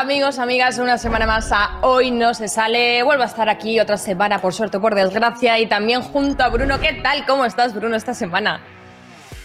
Amigos, amigas, una semana más a Hoy No Se Sale. Vuelvo a estar aquí otra semana, por suerte o por desgracia, y también junto a Bruno. ¿Qué tal? ¿Cómo estás, Bruno, esta semana?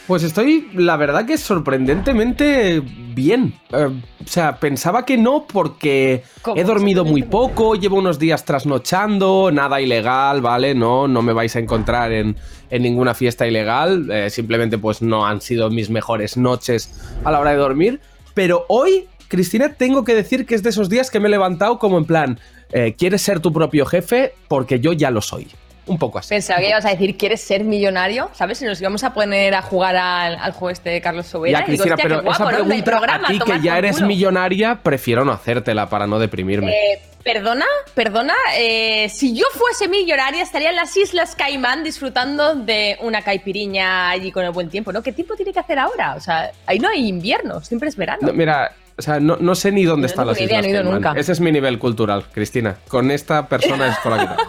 Pues estoy, la verdad que sorprendentemente bien. Eh, o sea, pensaba que no porque he dormido muy poco, llevo unos días trasnochando, nada ilegal, ¿vale? No, no me vais a encontrar en, en ninguna fiesta ilegal, eh, simplemente pues no han sido mis mejores noches a la hora de dormir. Pero hoy Cristina, tengo que decir que es de esos días que me he levantado como en plan, eh, ¿quieres ser tu propio jefe? Porque yo ya lo soy. Un poco así. Pensaba que ibas a decir, ¿quieres ser millonario? ¿Sabes? Si nos íbamos a poner a jugar al, juego este de Carlos Sobera. Ya, Cristina, pero esa pregunta a ti que ya eres millonaria, prefiero no hacértela para no deprimirme. Eh, perdona, perdona, eh, si yo fuese millonaria estaría en las Islas Caimán disfrutando de una caipiriña allí con el buen tiempo, ¿no? ¿Qué tiempo tiene que hacer ahora? O sea, ahí no hay invierno, siempre es verano. mira, o sea, no, sé ni dónde están las islas. nunca. Ese es mi nivel cultural, Cristina. Con esta persona es con la que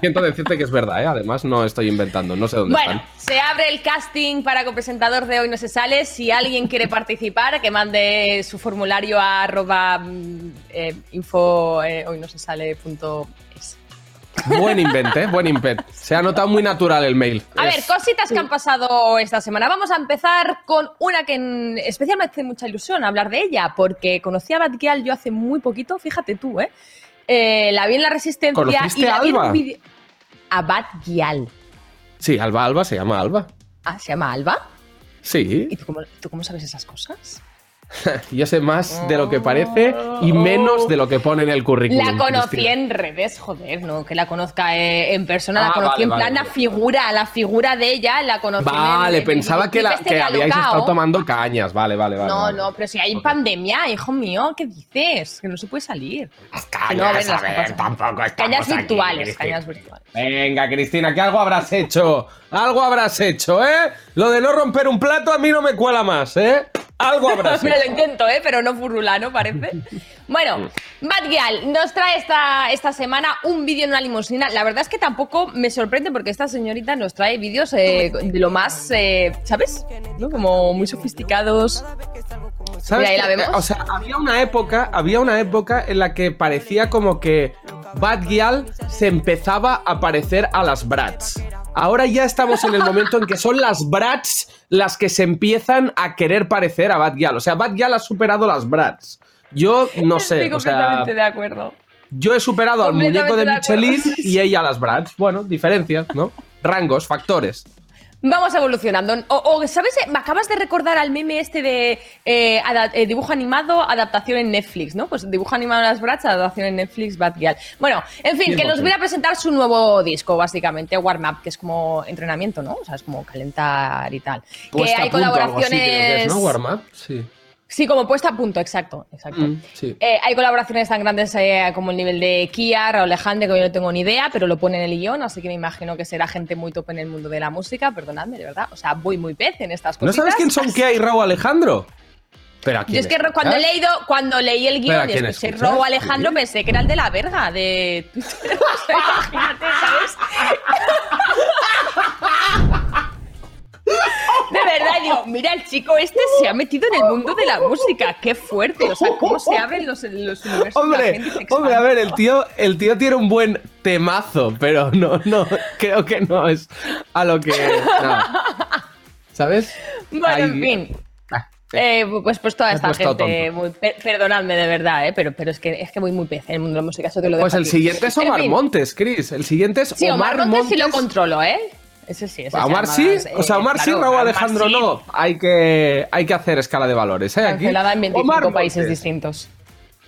Siento decirte que es verdad, ¿eh? Además, no estoy inventando, no sé dónde bueno, se abre el casting para copresentador de Hoy No Se Sale. Si alguien quiere participar, que mande su formulario a arroba mm, eh, info eh, hoy no se sale Buen invent, ¿eh? Buen invent. Se ha notado muy natural el mail. A ver, cositas que han pasado esta semana. Vamos a empezar con una que especialmente hace mucha ilusión hablar de ella, porque conocí a Batgial yo hace muy poquito, fíjate tú, ¿eh? eh la vi en La Resistencia y la vi en un video... A Batgial. Sí, Alba Alba se llama Alba. Ah, ¿se llama Alba? Sí. ¿Y tú cómo sabes esas cosas? Yo sé más de lo que parece y menos de lo que pone en el currículum. La conocí en redes, joder, no que la conozca eh, en persona, la ah, conocí en plan la figura, la figura de ella, la conocí. Vale, pensaba que, la, este que habíais estado tomando cañas, vale, vale, vale. No, no, pero si hay pandemia, hijo mío, ¿qué dices? Que no se puede salir. Las cañas, a ver, tampoco Cañas virtuales, cañas virtuales. Venga, Cristina, que algo habrás hecho, algo habrás hecho, ¿eh? Lo de no romper un plato a mí no me cuela más, ¿eh? Algo habrá Me lo intento, ¿eh? Pero no furulano, parece. Bueno, Batgial nos trae esta, esta semana un vídeo en una limusina. La verdad es que tampoco me sorprende porque esta señorita nos trae vídeos eh, de lo más, eh, ¿sabes? Como muy sofisticados. ¿Sabes? Ahí la vemos. O sea, había una época, había una época en la que parecía como que Batgial se empezaba a parecer a las Brats. Ahora ya estamos en el momento en que son las Brats las que se empiezan a querer parecer a Batgirl. O sea, Batgirl ha superado las Brats. Yo no sé. Estoy completamente de acuerdo. Yo he superado al muñeco de, Michelin y ella a las Brats. Bueno, diferencias, ¿no? Rangos, factores. Vamos evolucionando. O, ¿sabes? Me acabas de recordar al meme este de eh, eh, dibujo animado, adaptación en Netflix, ¿no? Pues dibujo animado en las Brats, adaptación en Netflix, Batgirl. Bueno, en fin, que nos voy a presentar su nuevo disco, básicamente, Warm Up, que es como entrenamiento, ¿no? O sea, es como calentar y tal. que hay colaboraciones. ¿no? Warm Up, sí. Sí, como puesta a punto, exacto. exacto. Mm, eh, hay colaboraciones tan grandes eh, como el nivel de Kia, Raúl Alejandro, que yo no tengo ni idea, pero lo pone en el guion, así que me imagino que será gente muy top en el mundo de la música, perdonadme, de verdad. O sea, voy muy pez en estas cosas. ¿No sabes quién son Kia y Raúl Alejandro? Pero Yo es que cuando he leído, cuando leí el guion y escuché Raúl Alejandro, pensé que era el de la verga de imagínate, ¿sabes? De verdad, digo, mira, el chico este se ha metido en el mundo de la música. Qué fuerte. O sea, cómo se abren los, los universos. Hombre, hombre, a ver, el tío, el tío tiene un buen temazo, pero no, no, creo que no es a lo que. ¿Sabes? Bueno, en fin. Ah, eh, pues, pues toda esta gente, perdonadme de verdad, eh, pero, pero es que es que voy muy pez en el mundo de la música. Eso te lo pues el siguiente es Omar Montes, Chris. El siguiente es sí, Omar, Montes. Montes sí lo controlo, ¿eh? Ese sí, ese Omar sí, o sea, Omar sí, Raúl Alejandro no. Hay que, hay que hacer escala de valores. ¿eh? Aquí, en 25 países distintos.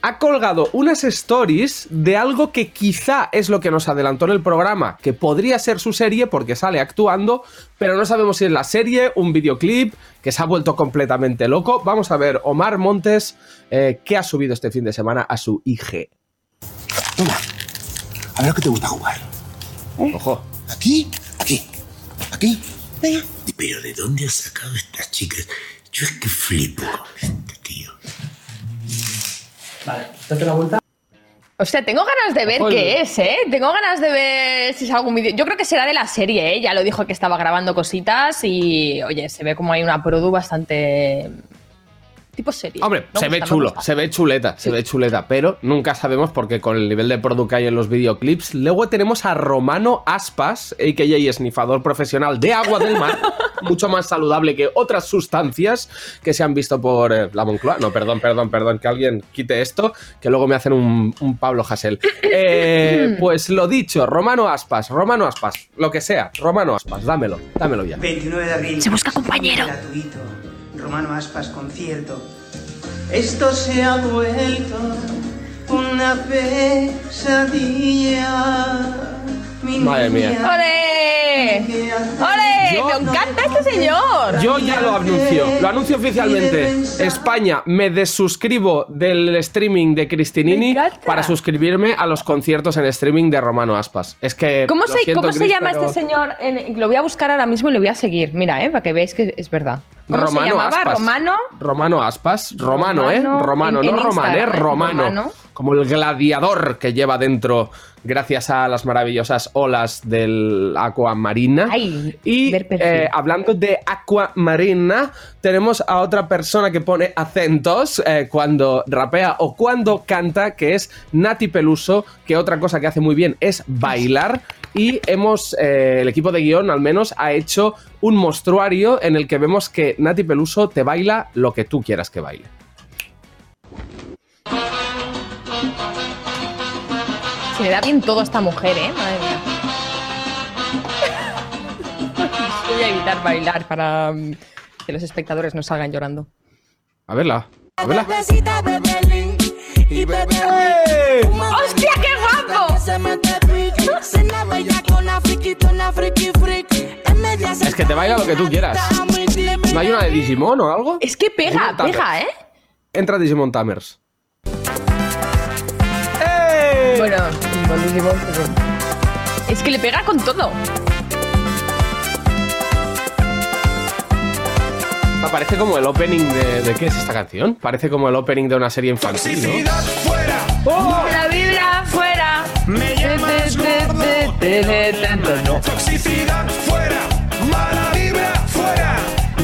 Ha colgado unas stories de algo que quizá es lo que nos adelantó en el programa, que podría ser su serie porque sale actuando, pero no sabemos si es la serie, un videoclip, que se ha vuelto completamente loco. Vamos a ver Omar Montes, eh, que ha subido este fin de semana a su IG. Toma, a ver lo que te gusta jugar. Ojo. Aquí, aquí. ¿Aquí? Pero ¿de dónde has sacado estas chicas? Yo es que flipo con este tío. Vale, date la vuelta. O sea, tengo ganas de ver qué es, ¿eh? Tengo ganas de ver si es algún vídeo. Yo creo que será de la serie, ¿eh? Ya lo dijo que estaba grabando cositas y, oye, se ve como hay una produ bastante tipo serie. Hombre, se ve chulo, se ve chuleta, se ve chuleta, pero nunca sabemos porque con el nivel de producto que hay en los videoclips. Luego tenemos a Romano Aspas, a.k.a. esnifador profesional de agua del mar, mucho más saludable que otras sustancias que se han visto por eh, la Moncloa. No, perdón, perdón, perdón, que alguien quite esto, que luego me hacen un, Pablo Hassel. Eh, pues lo dicho, Romano Aspas, Romano Aspas, lo que sea, Romano Aspas, dámelo, dámelo ya. 29 de abril. Se busca compañero. Romano Aspas, concierto. Esto se ha vuelto una pesadilla. Madre mía. ¡Ole! ¡Ole! ¡Me encanta este señor! Yo ya lo anuncio, lo anuncio oficialmente. España, me desuscribo del streaming de Cristinini para suscribirme a los conciertos en streaming de Romano Aspas. Es que. ¿Cómo se, ¿cómo se llama este señor? lo voy a buscar ahora mismo y lo voy a seguir. Mira, eh, para que veáis que es verdad. ¿Cómo Romano se llamaba? Aspas. ¿Romano? Romano Aspas. Romano, ¿eh? Romano, no Romano, ¿eh? Romano. Como el gladiador que lleva dentro gracias a las maravillosas olas del Aqua Marina. y eh, hablando de Aqua Marina, tenemos a otra persona que pone acentos eh, cuando rapea o cuando canta, que es Nati Peluso, que otra cosa que hace muy bien es bailar. Y hemos, eh, el equipo de guion al menos, ha hecho un mostruario en el que vemos que Nati Peluso te baila lo que tú quieras que baile. Se le da bien todo a esta mujer, ¿eh? Madre mía. Voy a evitar bailar para mm, que los espectadores no salgan llorando. A verla. A verla. ¡Hostia, qué guapo! Es que te baila lo que tú quieras. ¿No hay una de Digimon o algo? Es que pega, pega, ¿eh? Entra Digimon Tamers. Bueno, es que le pega con todo. Parece como el opening de, de, ¿Qué es esta canción? Parece como el opening de una serie infantil, ¿no? fuera! ¡Oh! ¡La vibra fuera! ¡Me llamas gordo! ¡Toxicidad fuera! ¡Mala vibra fuera!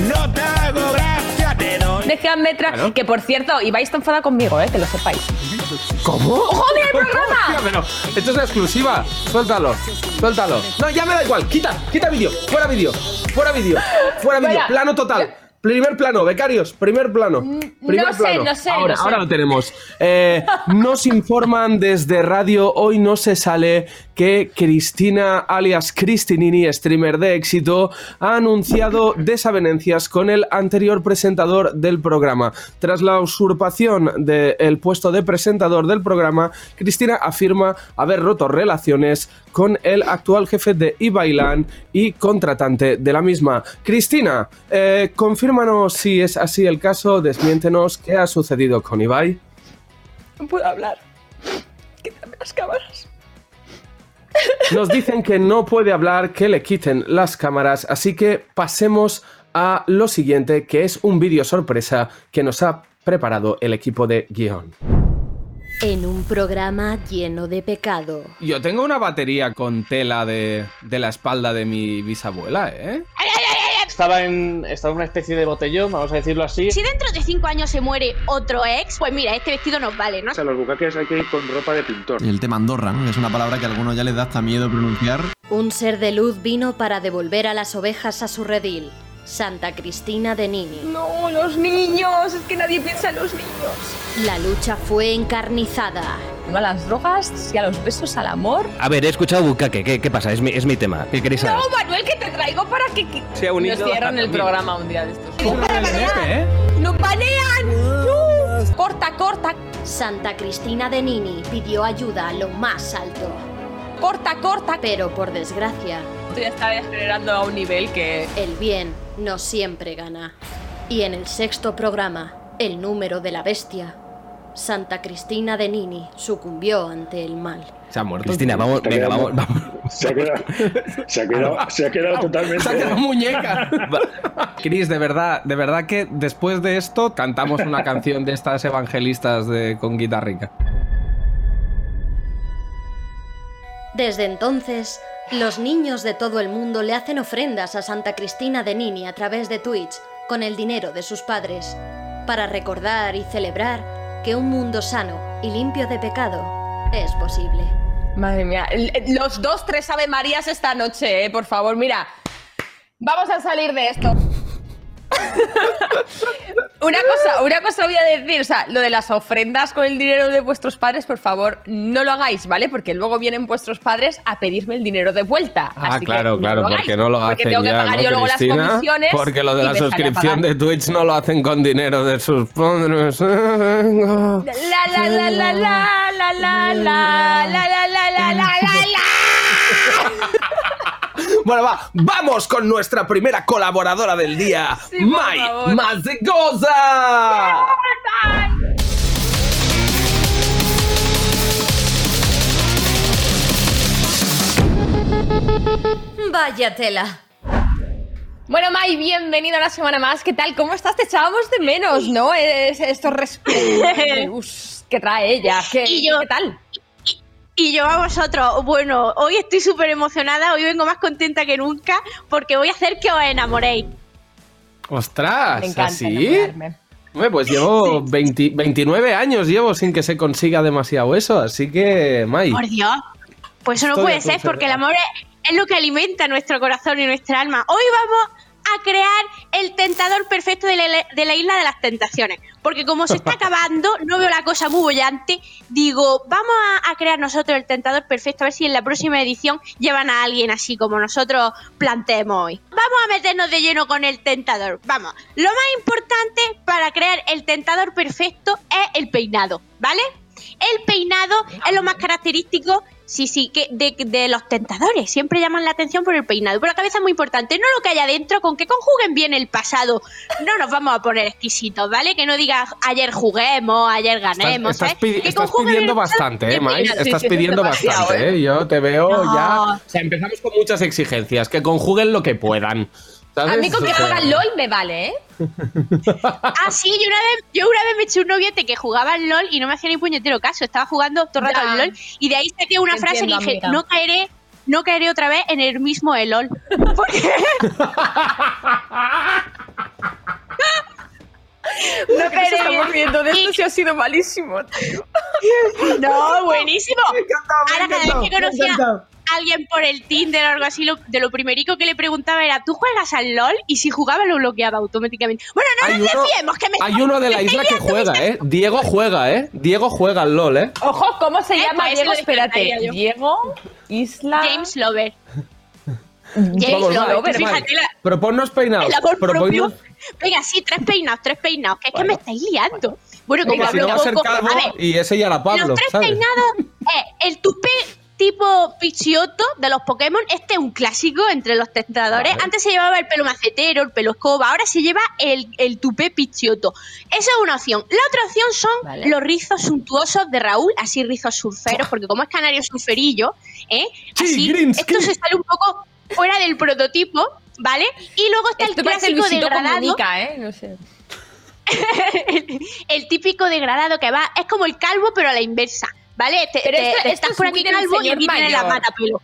¡No te hago gracia! Te doy... Déjame tra... Que por cierto, ibais tan enfada conmigo, ¿eh? Que lo sepáis. ¿Cómo? ¡Joder, el programa! pero esto es exclusiva. Suéltalo, suéltalo. No, ya me da igual. Quita, quita vídeo. Fuera vídeo. Fuera vídeo. Fuera vídeo. Plano total. Primer plano, becarios, primer plano. Mm, primer no plano. sé, no sé. Ahora, no sé. ahora lo tenemos. Eh, nos informan desde radio, hoy no se sale que Cristina, alias Cristinini, streamer de éxito, ha anunciado desavenencias con el anterior presentador del programa. Tras la usurpación del puesto de presentador del programa, Cristina afirma haber roto relaciones con el actual jefe de Ibailan y contratante de la misma. Cristina, eh, si es así el caso, desmiéntenos qué ha sucedido con Ibai. No puedo hablar. Quítame las cámaras. Nos dicen que no puede hablar, que le quiten las cámaras, así que pasemos a lo siguiente, que es un vídeo sorpresa que nos ha preparado el equipo de guion. En un programa lleno de pecado. Yo tengo una batería con tela de, de la espalda de mi bisabuela, ¿eh? Estaba en, estaba en una especie de botellón, vamos a decirlo así. Si dentro de cinco años se muere otro ex, pues mira, este vestido nos vale, ¿no? O sea, los bucaques hay que ir con ropa de pintor. Y el tema Andorra, ¿no? Es una palabra que a algunos ya les da hasta miedo pronunciar. Un ser de luz vino para devolver a las ovejas a su redil. Santa Cristina de Nini. No, los niños. Es que nadie piensa en los niños. La lucha fue encarnizada. No a las drogas y a los besos al amor. A ver, he escuchado Bukake. ¿Qué, ¿Qué pasa? Es mi, es mi tema. ¿Qué queréis saber? No, Manuel, que te traigo para que, que Se ha unido nos cierran el programa un día de estos. ¿eh? ¡Nos banean! ¡No! Corta, corta, Santa Cristina de Nini pidió ayuda a lo más alto. corta, corta. Pero por desgracia, Esto ya está degenerando a un nivel que... el bien no siempre gana. Y en el sexto programa, el número de la bestia, Santa Cristina de Nini sucumbió ante el mal. Se ha muerto. Cristina, vamos, venga, vamos, vamos. Se ha quedado, se ha quedado, se ha quedado totalmente. Se ha quedado muñeca. Cris, de verdad, de verdad que después de esto cantamos una canción de estas evangelistas de, con guitarrica. Desde entonces, los niños de todo el mundo le hacen ofrendas a Santa Cristina de Nini a través de Twitch con el dinero de sus padres. para recordar y celebrar que un mundo sano y limpio de pecado es posible. Madre mía, los dos, tres Ave Marías esta noche, eh, por favor, mira. Vamos a salir de esto. una cosa, una cosa voy a decir, o sea, lo de las ofrendas con el dinero de vuestros padres, por favor, no lo hagáis, ¿vale? Porque luego vienen vuestros padres a pedirme el dinero de vuelta. Ah, Así que claro, claro, lo porque no lo porque hacen tengo que ya, pagar ¿no, yo luego Cristina? las comisiones. Porque lo de la suscripción de Twitch no lo hacen con dinero de sus padres. Venga. La la la la la la la la la la la la la la Bueno, va, vamos con nuestra primera colaboradora del día, Sí, Mai. Mazegoza. Vaya tela. Bueno, Mai, bienvenido una semana más. ¿Qué tal? ¿Cómo estás? Te echábamos de menos, ¿no? Es, estos respetos que trae ella. ¿Qué, Y yo- ¿Qué tal? Y yo a vosotros, bueno, hoy estoy súper emocionada, hoy vengo más contenta que nunca porque voy a hacer que os enamoréis. Ostras, Me encanta ¿así? Hombre, pues llevo 20 29 años llevo sin que se consiga demasiado eso, así que, Mai. Por Dios. Pues eso no Estoy puede ser porque el amor es, es lo que alimenta nuestro corazón y nuestra alma. Hoy vamos a crear el tentador perfecto de la, de la isla de las tentaciones. Porque como se está acabando, no veo la cosa muy bollante. Digo, vamos a, a crear nosotros el tentador perfecto, a ver si en la próxima edición llevan a alguien así como nosotros planteemos hoy. Vamos a meternos de lleno con el tentador. Vamos, lo más importante para crear el tentador perfecto es el peinado, ¿vale? El peinado es lo más característico, sí, sí, que de, de los tentadores. Siempre llaman la atención por el peinado. Pero la cabeza es muy importante, no lo que hay adentro, con que conjuguen bien el pasado. No nos vamos a poner exquisitos, ¿vale? Que no digas ayer juguemos, ayer ganemos. estás ¿sabes? pidi- Que estás pidiendo bastante, ¿eh, peinado. Estás pidiendo bastante, ¿eh? Yo te veo No. ya... O sea, empezamos con muchas exigencias, que conjuguen lo que puedan. ¿Sabes? A mí con que juega LOL me vale, ¿eh? Ah, sí, yo una vez, yo una vez me eché un noviete que jugaba al LOL y no me hacía ni puñetero caso. Estaba jugando todo el rato al LOL y de ahí saqué una frase que dije, amiga. no caeré, no caeré otra vez en el mismo LOL. Porque no caeré Estamos viendo de esto Y- sí ha sido malísimo, tío. No, buenísimo. Me me Ahora cada vez que conocía a alguien por el Tinder o algo así, lo- de lo primerico que le preguntaba era, ¿tú juegas al LOL? Y si jugaba lo bloqueaba automáticamente. Bueno, no Hay nos uno, desviemos, que me hay uno de la isla estáis que juega, ¿eh? Diego juega, ¿eh? Diego juega al LOL, ¿eh? Ojo, ¿cómo se Eh, llama Diego? Espérate. Diego, Isla. James Lover. Vamos, va. fíjate la, Proponnos peinados. proponnos-. Venga, sí, tres peinados, tres peinados, que es que me estáis liando. Bueno, como Venga, si no va a ser poco, calvo a ver, y ese ya era Pablo, los tres ¿sabes? peinados, eh, el tupé tipo Pidgeotto de los Pokémon, este es un clásico entre los tentadores. Vale. Antes se llevaba el pelo macetero, el pelo escoba, ahora se lleva el, el tupé Pidgeotto. Esa es una opción. La otra opción son Vale. los rizos suntuosos de Raúl, así rizos surferos, porque como es canario surferillo, ¿eh? Sí, así, Greensky. esto se sale un poco fuera del prototipo, ¿vale? Y luego está Esto el clásico degradado Comunica, ¿eh? No sé. el, el típico degradado que va, es como el calvo, pero a la inversa, ¿vale? Te, Pero te- esto- te esto estás es por aquí calvo y aquí tienes la mata pelo.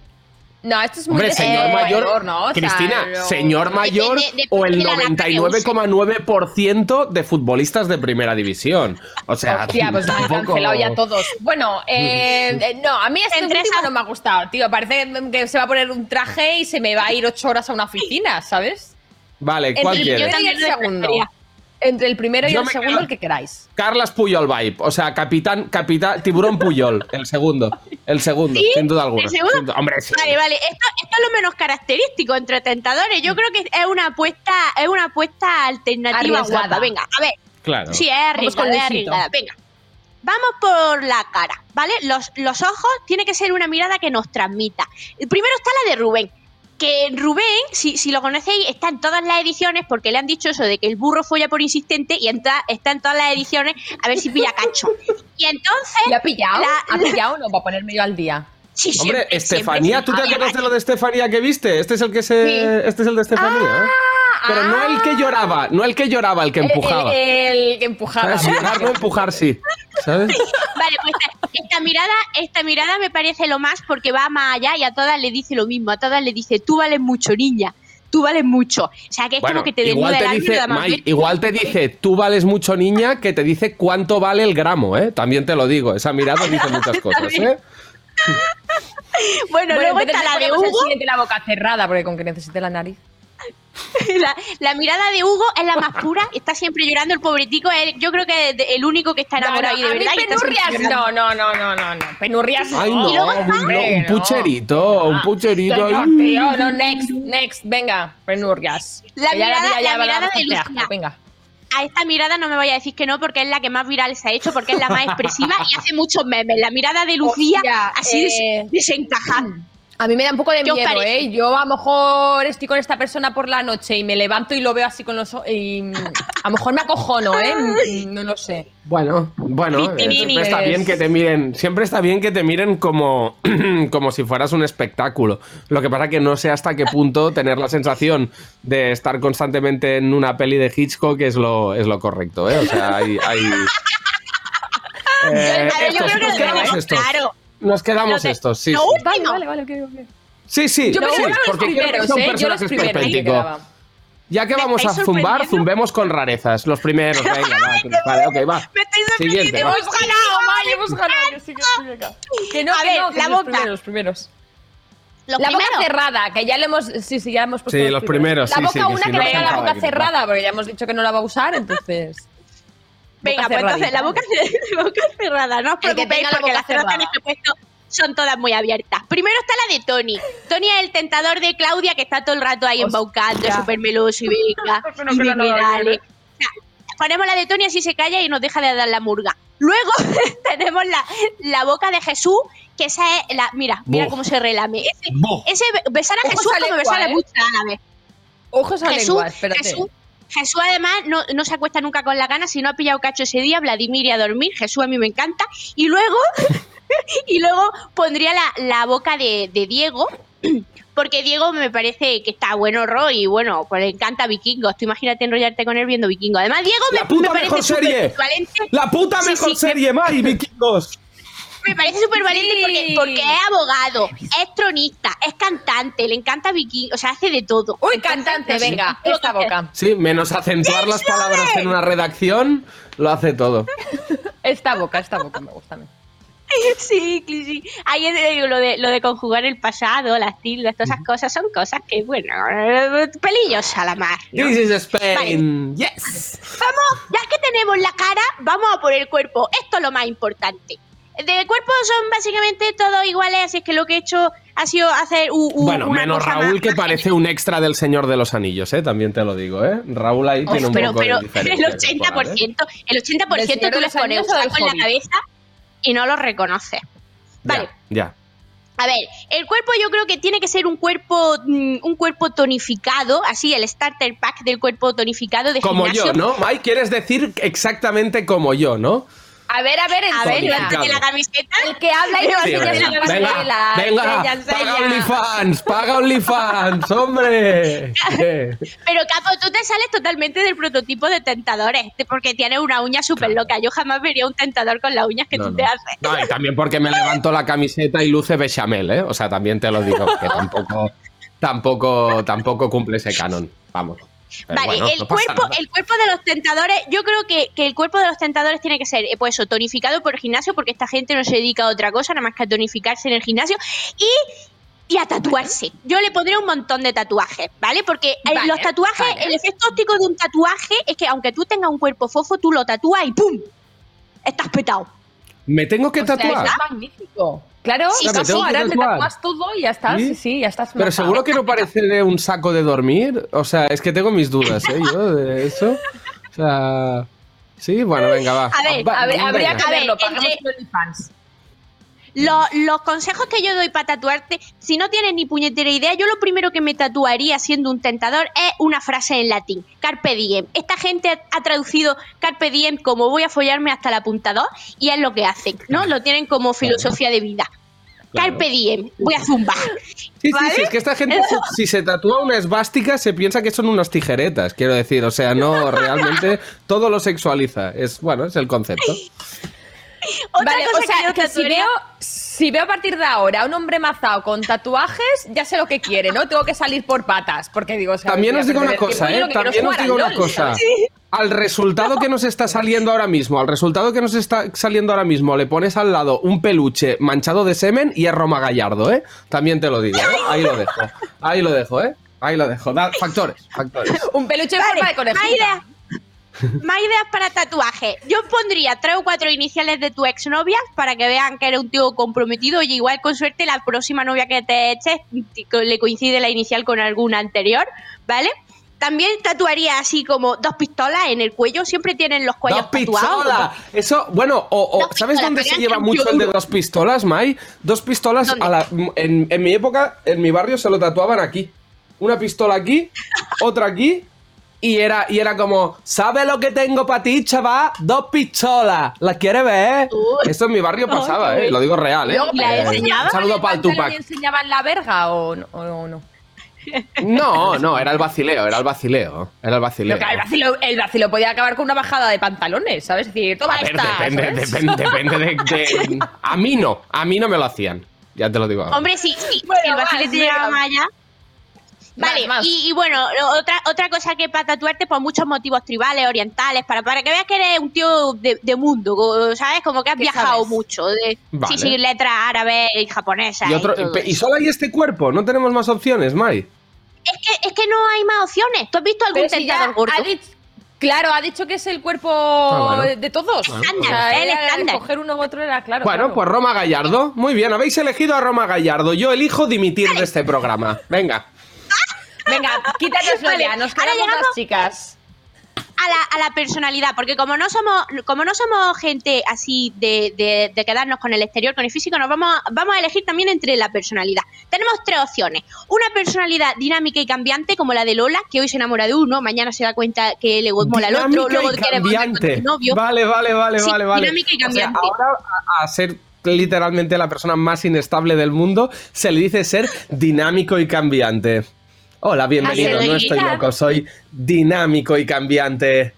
No, esto es muy Hombre, de señor eh, mayor, ¿no? O sea, Cristina, no- señor mayor o el de la lata que use. 99,9% de futbolistas de primera división. O sea, Hostia, pues me han tampoco- cancelado ya todos. Bueno, eh, no, a mí este Entre último esa- no me ha gustado, tío. Parece que se va a poner un traje y se me va a ir ocho horas a una oficina, ¿sabes? Vale, ¿cuál Entre el quieres? primero y el segundo. Entre el primero y Yo el segundo, quedo- el que queráis. Carlas Puyol vibe, o sea, capitán, capitán, tiburón Puyol, el segundo, el segundo, ¿Sí? sin duda alguna. ¿El segundo? Sin duda- hombre, sí. Vale, vale, esto, esto es lo menos característico entre tentadores. Yo creo que es una apuesta, es una apuesta alternativa Arriesgada. guapa. Venga, a ver, Claro. Sí, es arriesgada. Venga. Vamos por la cara, ¿vale? Los, los ojos tiene que ser una mirada que nos transmita. El primero está la de Rubén. Que Rubén, si, si lo conocéis, está en todas las ediciones porque le han dicho eso de que el burro folla por insistente y entra- está en todas las ediciones a ver si pilla cacho. Y entonces. ¿Y ha pillado? La- ¿Ha pillado o no? Para ponerme yo al día. Sí, Hombre, siempre, Estefanía, siempre ¿tú te acuerdas de lo de Estefanía que viste? Este es el que se. Sí. Este es el de Estefanía, ¿eh? Pero no el que lloraba, no el que lloraba, el que empujaba. El, el que empujaba. Llorar, no empujar, sí. ¿Sabes? Vale, pues esta, esta mirada, esta mirada me parece lo más porque va más allá y a todas le dice lo mismo. A todas le dice, tú vales mucho, niña. tú vales mucho. O sea, que es Bueno, como que te desnuda te el alma dice, Mai, vértigo. igual te dice, tú vales mucho niña, que te dice cuánto vale el gramo, ¿eh? También te lo digo, esa mirada dice muchas cosas, ¿eh? Bueno, luego entonces está la de Hugo. la boca cerrada, porque con que necesite la nariz. La, la mirada de Hugo es la más pura. Está siempre llorando el pobretico. es- yo creo que es el único que está enamorado No, no, y de verdad. penurrias, no, no, no, no, no, no. Penurrias Ay, no. Y luego un, está- no, un no. pucherito, un pucherito. Que no, ay. tío, no, next, next, venga, penurrias. La Que ya mirada- ya la va mirada de asco, Lucía. Venga. A esta mirada no me vaya a decir que no, porque es la que más viral se ha hecho, porque es la más expresiva y hace muchos memes. La mirada de Lucía, Hostia, así eh, desencajada. A mí me da un poco de ¿Qué os miedo, parece? ¿eh? Yo a lo mejor estoy con esta persona por la noche y me levanto y lo veo así con los ojos y a lo mejor me acojono, ¿eh? No lo sé. Bueno, bueno, eh, siempre está bien que te miren, siempre está bien que te miren como, como si fueras un espectáculo. Lo que pasa que no sé hasta qué punto tener la sensación de estar constantemente en una peli de Hitchcock es lo, es lo correcto, ¿eh? O sea, hay... hay- Eh, yo creo que claro. Nos quedamos estos, sí. lo sí. último. Vale, vale, vale, ok, ok. Sí, sí, Yo me sí, los porque creo que primeros, son ¿eh? Yo los personajes primeros me perpénticos. quedaba. Ya que vamos a zumbar, zumbemos con rarezas. Los primeros, venga, va. Vale, ok, va. Me estáis Siguiente. Hemos ganado, May, hemos ganado. Que sí, que sí. Que no, A que ver, no, que la los boca. primeros, los primeros. Los la primeros. boca cerrada, que ya le hemos. Sí, sí, ya hemos puesto. Sí, los primeros, La sí, boca sí, que una sí, que no tenga la boca cerrada, porque ya hemos dicho que no la va a usar, entonces. Venga, pues entonces la boca, cerradita. boca cerrada. No os preocupéis la porque las cerradas cerrada. que he puesto son todas muy abiertas. Primero está la de Tony. Tony es el tentador de Claudia que está todo el rato ahí embaucando, súper meloso y venga. Y ¿eh? O sea, ponemos la de Tony así se calla y nos deja de dar la murga. Luego tenemos la, la boca de Jesús, que esa es la. Mira, mira cómo se relame. Ese, ese besar a Ojos Jesús a como lengua, besar a ¿eh? mucha a la vez. Ojos a Jesús, lengua, espérate. Jesús, Jesús además no, no se acuesta nunca con la gana, si no ha pillado cacho ese día, Vladimir y a dormir, Jesús a mí me encanta. Y luego, y luego pondría la, la boca de, de Diego, porque Diego me parece que está bueno Roy y bueno, pues le encanta Vikingos. Tú imagínate enrollarte con él viendo Vikingos. Además, Diego me, La puta me mejor serie. La puta mejor sí, serie, Mari, vikingos. Me parece súper valiente Sí. porque, porque es abogado, es tronista, es cantante, le encanta Vikingos, o sea, hace de todo. Uy, Entonces, cantante, venga, esta boca. Sí, menos acentuar las palabras en una redacción, lo hace todo. Esta boca, esta boca me gusta a mí. Sí, sí, sí. Ahí es de- lo de, lo de conjugar el pasado, las tildes, todas esas cosas son cosas que, bueno, eh, pelillos a la mar. ¿no? This is Spain. Yes. Vamos, ya que tenemos la cara, vamos a por el cuerpo. Esto es lo más importante. De cuerpo son básicamente todos iguales, así es que lo que he hecho ha sido hacer u- u- Bueno, una menos cosa Raúl más- que parece un extra del Señor de los Anillos, ¿eh? También te lo digo, ¿eh? Raúl ahí tiene un pero, poco pero de diferencia. el 80%, el 80% ¿Del Señor tú de les pones un saco en la cabeza y no lo reconoces. Vale, Ya, ya. A ver, el cuerpo yo creo que tiene que ser un cuerpo mm, un cuerpo tonificado, así el starter pack del cuerpo tonificado de Como gimnasio. yo, ¿no? Mike, quieres decir exactamente como yo, ¿no? A ver, a ver, A ver, levántate la camiseta. El que habla y no Sí, enseña la pasarela. venga, venga, paga. OnlyFans, paga OnlyFans, hombre. Pero Capo, tú te sales totalmente del prototipo de tentadores, te- porque tienes una uña súper loca. Yo jamás vería un tentador con las uñas que No, tú no. te haces. No, y también porque me levanto la camiseta y luce bechamel, ¿eh? O sea, también te lo digo, que tampoco, tampoco, tampoco cumple ese canon. Vamos. Vale, bueno, el, no cuerpo, el cuerpo de los tentadores, yo creo que, que el cuerpo de los tentadores tiene que ser, eh, pues eso, tonificado por el gimnasio, porque esta gente no se dedica a otra cosa, nada más que a tonificarse en el gimnasio, y, y a tatuarse. Yo le pondría un montón de tatuajes, ¿vale? Porque eh, Vale, los tatuajes, vale. el efecto óptico de un tatuaje es que aunque tú tengas un cuerpo fofo, tú lo tatúas y ¡pum! Estás petado. Me tengo que O sea, tatuar. eso es magnífico. Claro, Sí, claro, sí, ahora te tatúas todo y ya estás. ¿Sí? Sí, sí, ya estás. Pero matado. seguro que no parece un saco de dormir. O sea, es que tengo mis dudas, ¿eh? Yo de eso. O sea. Sí, bueno, venga, va. A ver, Va, A ver, habría que verlo, pagamos entre- los consejos que yo doy para tatuarte, si no tienes ni puñetera idea, yo lo primero que me tatuaría siendo un tentador es una frase en latín, carpe diem. Esta gente ha, traducido carpe diem como voy a follarme hasta la punta 2 y es lo que hacen, ¿no? Lo tienen como filosofía de vida. Claro. Carpe diem, voy a zumbar. Sí, sí, ¿Vale? sí, es que esta gente, si se tatúa una esvástica, se piensa que son unas tijeretas, quiero decir. O sea, no, realmente todo lo sexualiza. Es, bueno, es el concepto. Otra Vale, cosa o sea, que yo que si veo, si veo a partir de ahora a un hombre mazao con tatuajes, ya sé lo que quiere, ¿no? Tengo que salir por patas, porque digo... o sea, También os digo una cosa, ¿eh? También os digo una cosa. Al resultado que nos está saliendo ahora mismo, al resultado que nos está saliendo ahora mismo, le pones al lado un peluche manchado de semen y es Roma Gallardo, ¿eh? También te lo digo, ¿eh? Ahí lo dejo. Ahí lo dejo, ¿eh? Ahí lo dejo. Da- factores, factores. Un peluche en Vale, forma de conejita. Más ideas para tatuaje. Yo pondría tres o cuatro iniciales de tu exnovia para que vean que eres un tío comprometido y igual con suerte la próxima novia que te eches le coincide la inicial con alguna anterior, ¿vale? También tatuaría así como dos pistolas en el cuello. Siempre tienen los cuellos ¡Dos tatuados. pistolas! Eso, bueno, o, o- ¿sabes pistolas, dónde se lleva mucho el de dos pistolas, Mai? Dos pistolas ¿Dónde? a la, en, en mi época, en mi barrio, se lo tatuaban aquí. Una pistola aquí, otra aquí. Y era, y era como, ¿sabes lo que tengo para ti, chaval? Dos pistolas. ¿Las quieres ver? Uy. Esto en mi barrio pasaba, ¿eh? Lo digo real, ¿eh? Luego, ¿la Eh, enseñaban un saludo ¿En para el Tupac. enseñaban la verga o no? o no? No, no, era el vacileo, era el vacileo. Era el vacileo. Pero que el vacilo podía acabar con una bajada de pantalones, ¿sabes? Es decir, toma A ver, esta. depende, ¿sabes? depende, depende de, de- A mí no, a mí no me lo hacían. Ya te lo digo. ahora. Hombre, sí, sí, Bueno, si el vacile más, te llegaba allá. Vale, Más, más. Y, y bueno, otra, otra cosa que para tatuarte por muchos motivos tribales, orientales, para, para que veas que eres un tío de, de mundo, ¿sabes? Como que has ¿Qué viajado sabes? mucho. De, Vale. Sí, sí, letras árabes y japonesas. Y, otro, y todo pe- y eso. solo hay este cuerpo, no tenemos más opciones, Mai. Es, que, es que no hay más opciones. ¿Tú has visto algún si tentador gordo? claro, ha dicho que es el cuerpo Ah, bueno. de todos. Estándar, O sea, el estándar. Coger uno u otro era claro. bueno, claro. pues Roma Gallardo. Muy bien, habéis elegido a Roma Gallardo. Yo elijo dimitir de este programa. Venga. Venga, quítateslo Vale, ya, nos quedamos llegamos- las chicas. a la, a la personalidad, porque como no somos, como no somos gente así de, de- de quedarnos con el exterior, con el físico, nos vamos, a- vamos a elegir también entre la personalidad. Tenemos tres opciones. Una personalidad dinámica y cambiante, como la de Lola, que hoy se enamora de uno, mañana se da cuenta que le mola al otro, luego y quiere volver con tu novio. Vale, vale, vale, Sí, vale, vale. dinámica y O sea, cambiante. ahora a, a ser literalmente la persona más inestable del mundo, se le dice ser dinámico y cambiante. Hola, bienvenido, no es. estoy loco, soy dinámico y cambiante.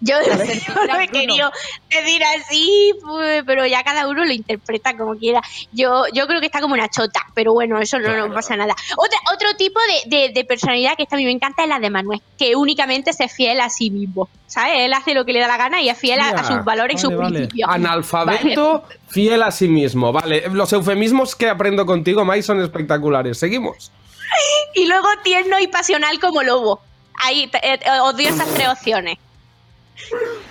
Yo no lo he querido decir así, pues, pero ya cada uno lo interpreta como quiera. Yo, yo creo que está como una chota, pero bueno, eso no, no pasa nada. Otra, otro tipo de, de- de personalidad que esta a mí me encanta es la de Manuel, que únicamente se es fiel a sí mismo. ¿Sabes? Él hace lo que le da la gana y es fiel a, a sus valores y sus Vale, principios. Analfabeto, fiel a sí mismo. Vale, los eufemismos que aprendo contigo, Mai, son espectaculares. Seguimos. Y luego tierno y pasional como lobo. Ahí, eh, os doy esas tres opciones.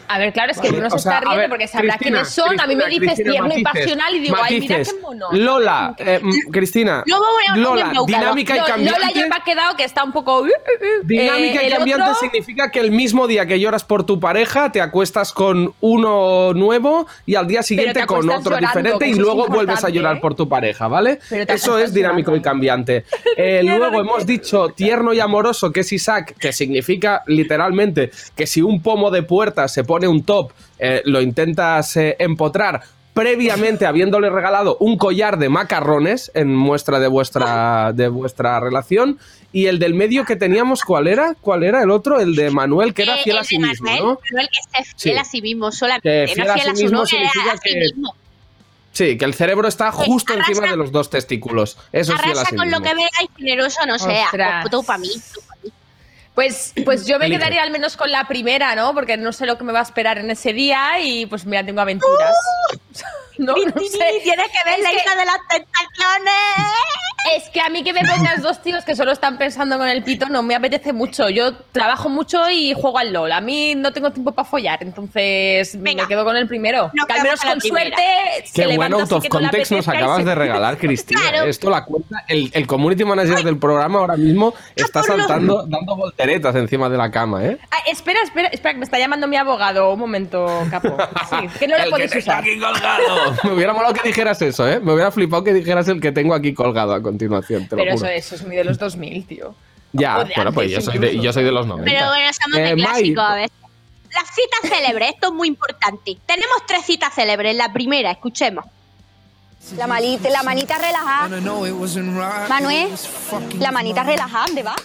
A ver, claro, es que Vale, uno se sea, está a riendo ver, porque sabrá Cristina, quiénes son. a mí me Cristina, dices Cristina, tierno y matices, pasional y digo, ay, mira matices. qué mono. Lola, eh, Cristina, Lobo es un Lola, dinámica y cambiante. Lola ya me ha quedado que está un poco. uh, uh, uh. Dinámica Eh, y cambiante otro- significa que el mismo día que lloras por tu pareja, te acuestas con uno nuevo y al día siguiente te con otro llorando, diferente y luego vuelves a llorar ¿eh? por tu pareja, ¿vale? Eso es dinámico y cambiante. Eh, luego hemos dicho tierno y amoroso, que es Isaac, que significa literalmente que si un pomo de puerta se pone un top, eh, lo intentas eh, empotrar previamente habiéndole regalado un collar de macarrones en muestra de vuestra, de vuestra relación. Y el del medio que teníamos, ¿cuál era? ¿Cuál era el otro? El de Manuel, que era fiel a el sí mismo, ¿no? Manuel que se fiel Sí. a sí mismo solamente. Que no fiel a sí a su mismo novia, significa a sí que- mismo. Sí, que el cerebro está justo arrasa- encima de los dos testículos. Eso es fiel a Arrasa sí con lo que veáis, generoso no sea. Para mí. Pues, pues yo me Elige. quedaría al menos con la primera, ¿no? Porque no sé lo que me va a esperar en ese día y pues mira, tengo aventuras. no, no Tini, sé. Tienes que ver Es la que- hija de las tentaciones. Es que a mí que me pongas dos tíos que solo están pensando con el pito no me apetece mucho. Yo trabajo mucho y juego al LOL. A mí no tengo tiempo para follar, entonces Venga. me quedo con el primero. Nos que al menos con suerte se Qué buen levanta out of no context nos acabas se- de regalar, Cristina. Claro. Esto la cuenta. El, el community manager del programa ahora mismo está por lo- saltando, dando volteretas encima de la cama, ¿eh? Ah, espera, espera, espera, que me está llamando mi abogado. Un momento, capo. Sí, que no le El podéis que tengo usar. aquí colgado. Me hubiera molado que dijeras eso, ¿eh? Me hubiera flipado que dijeras el que tengo aquí colgado continuación, te lo Pero eso, juro. eso es muy de los 2000, tío. Ya, de bueno, pues yo soy, de, incluso. yo soy de los 90. Pero bueno, estamos Eh, de Mai, clásico a ver. Las citas célebres, esto es muy importante. Tenemos tres citas célebres. La primera, escuchemos. La, malita, la manita relajada. Manuel, la manita relajada, ¿dónde va?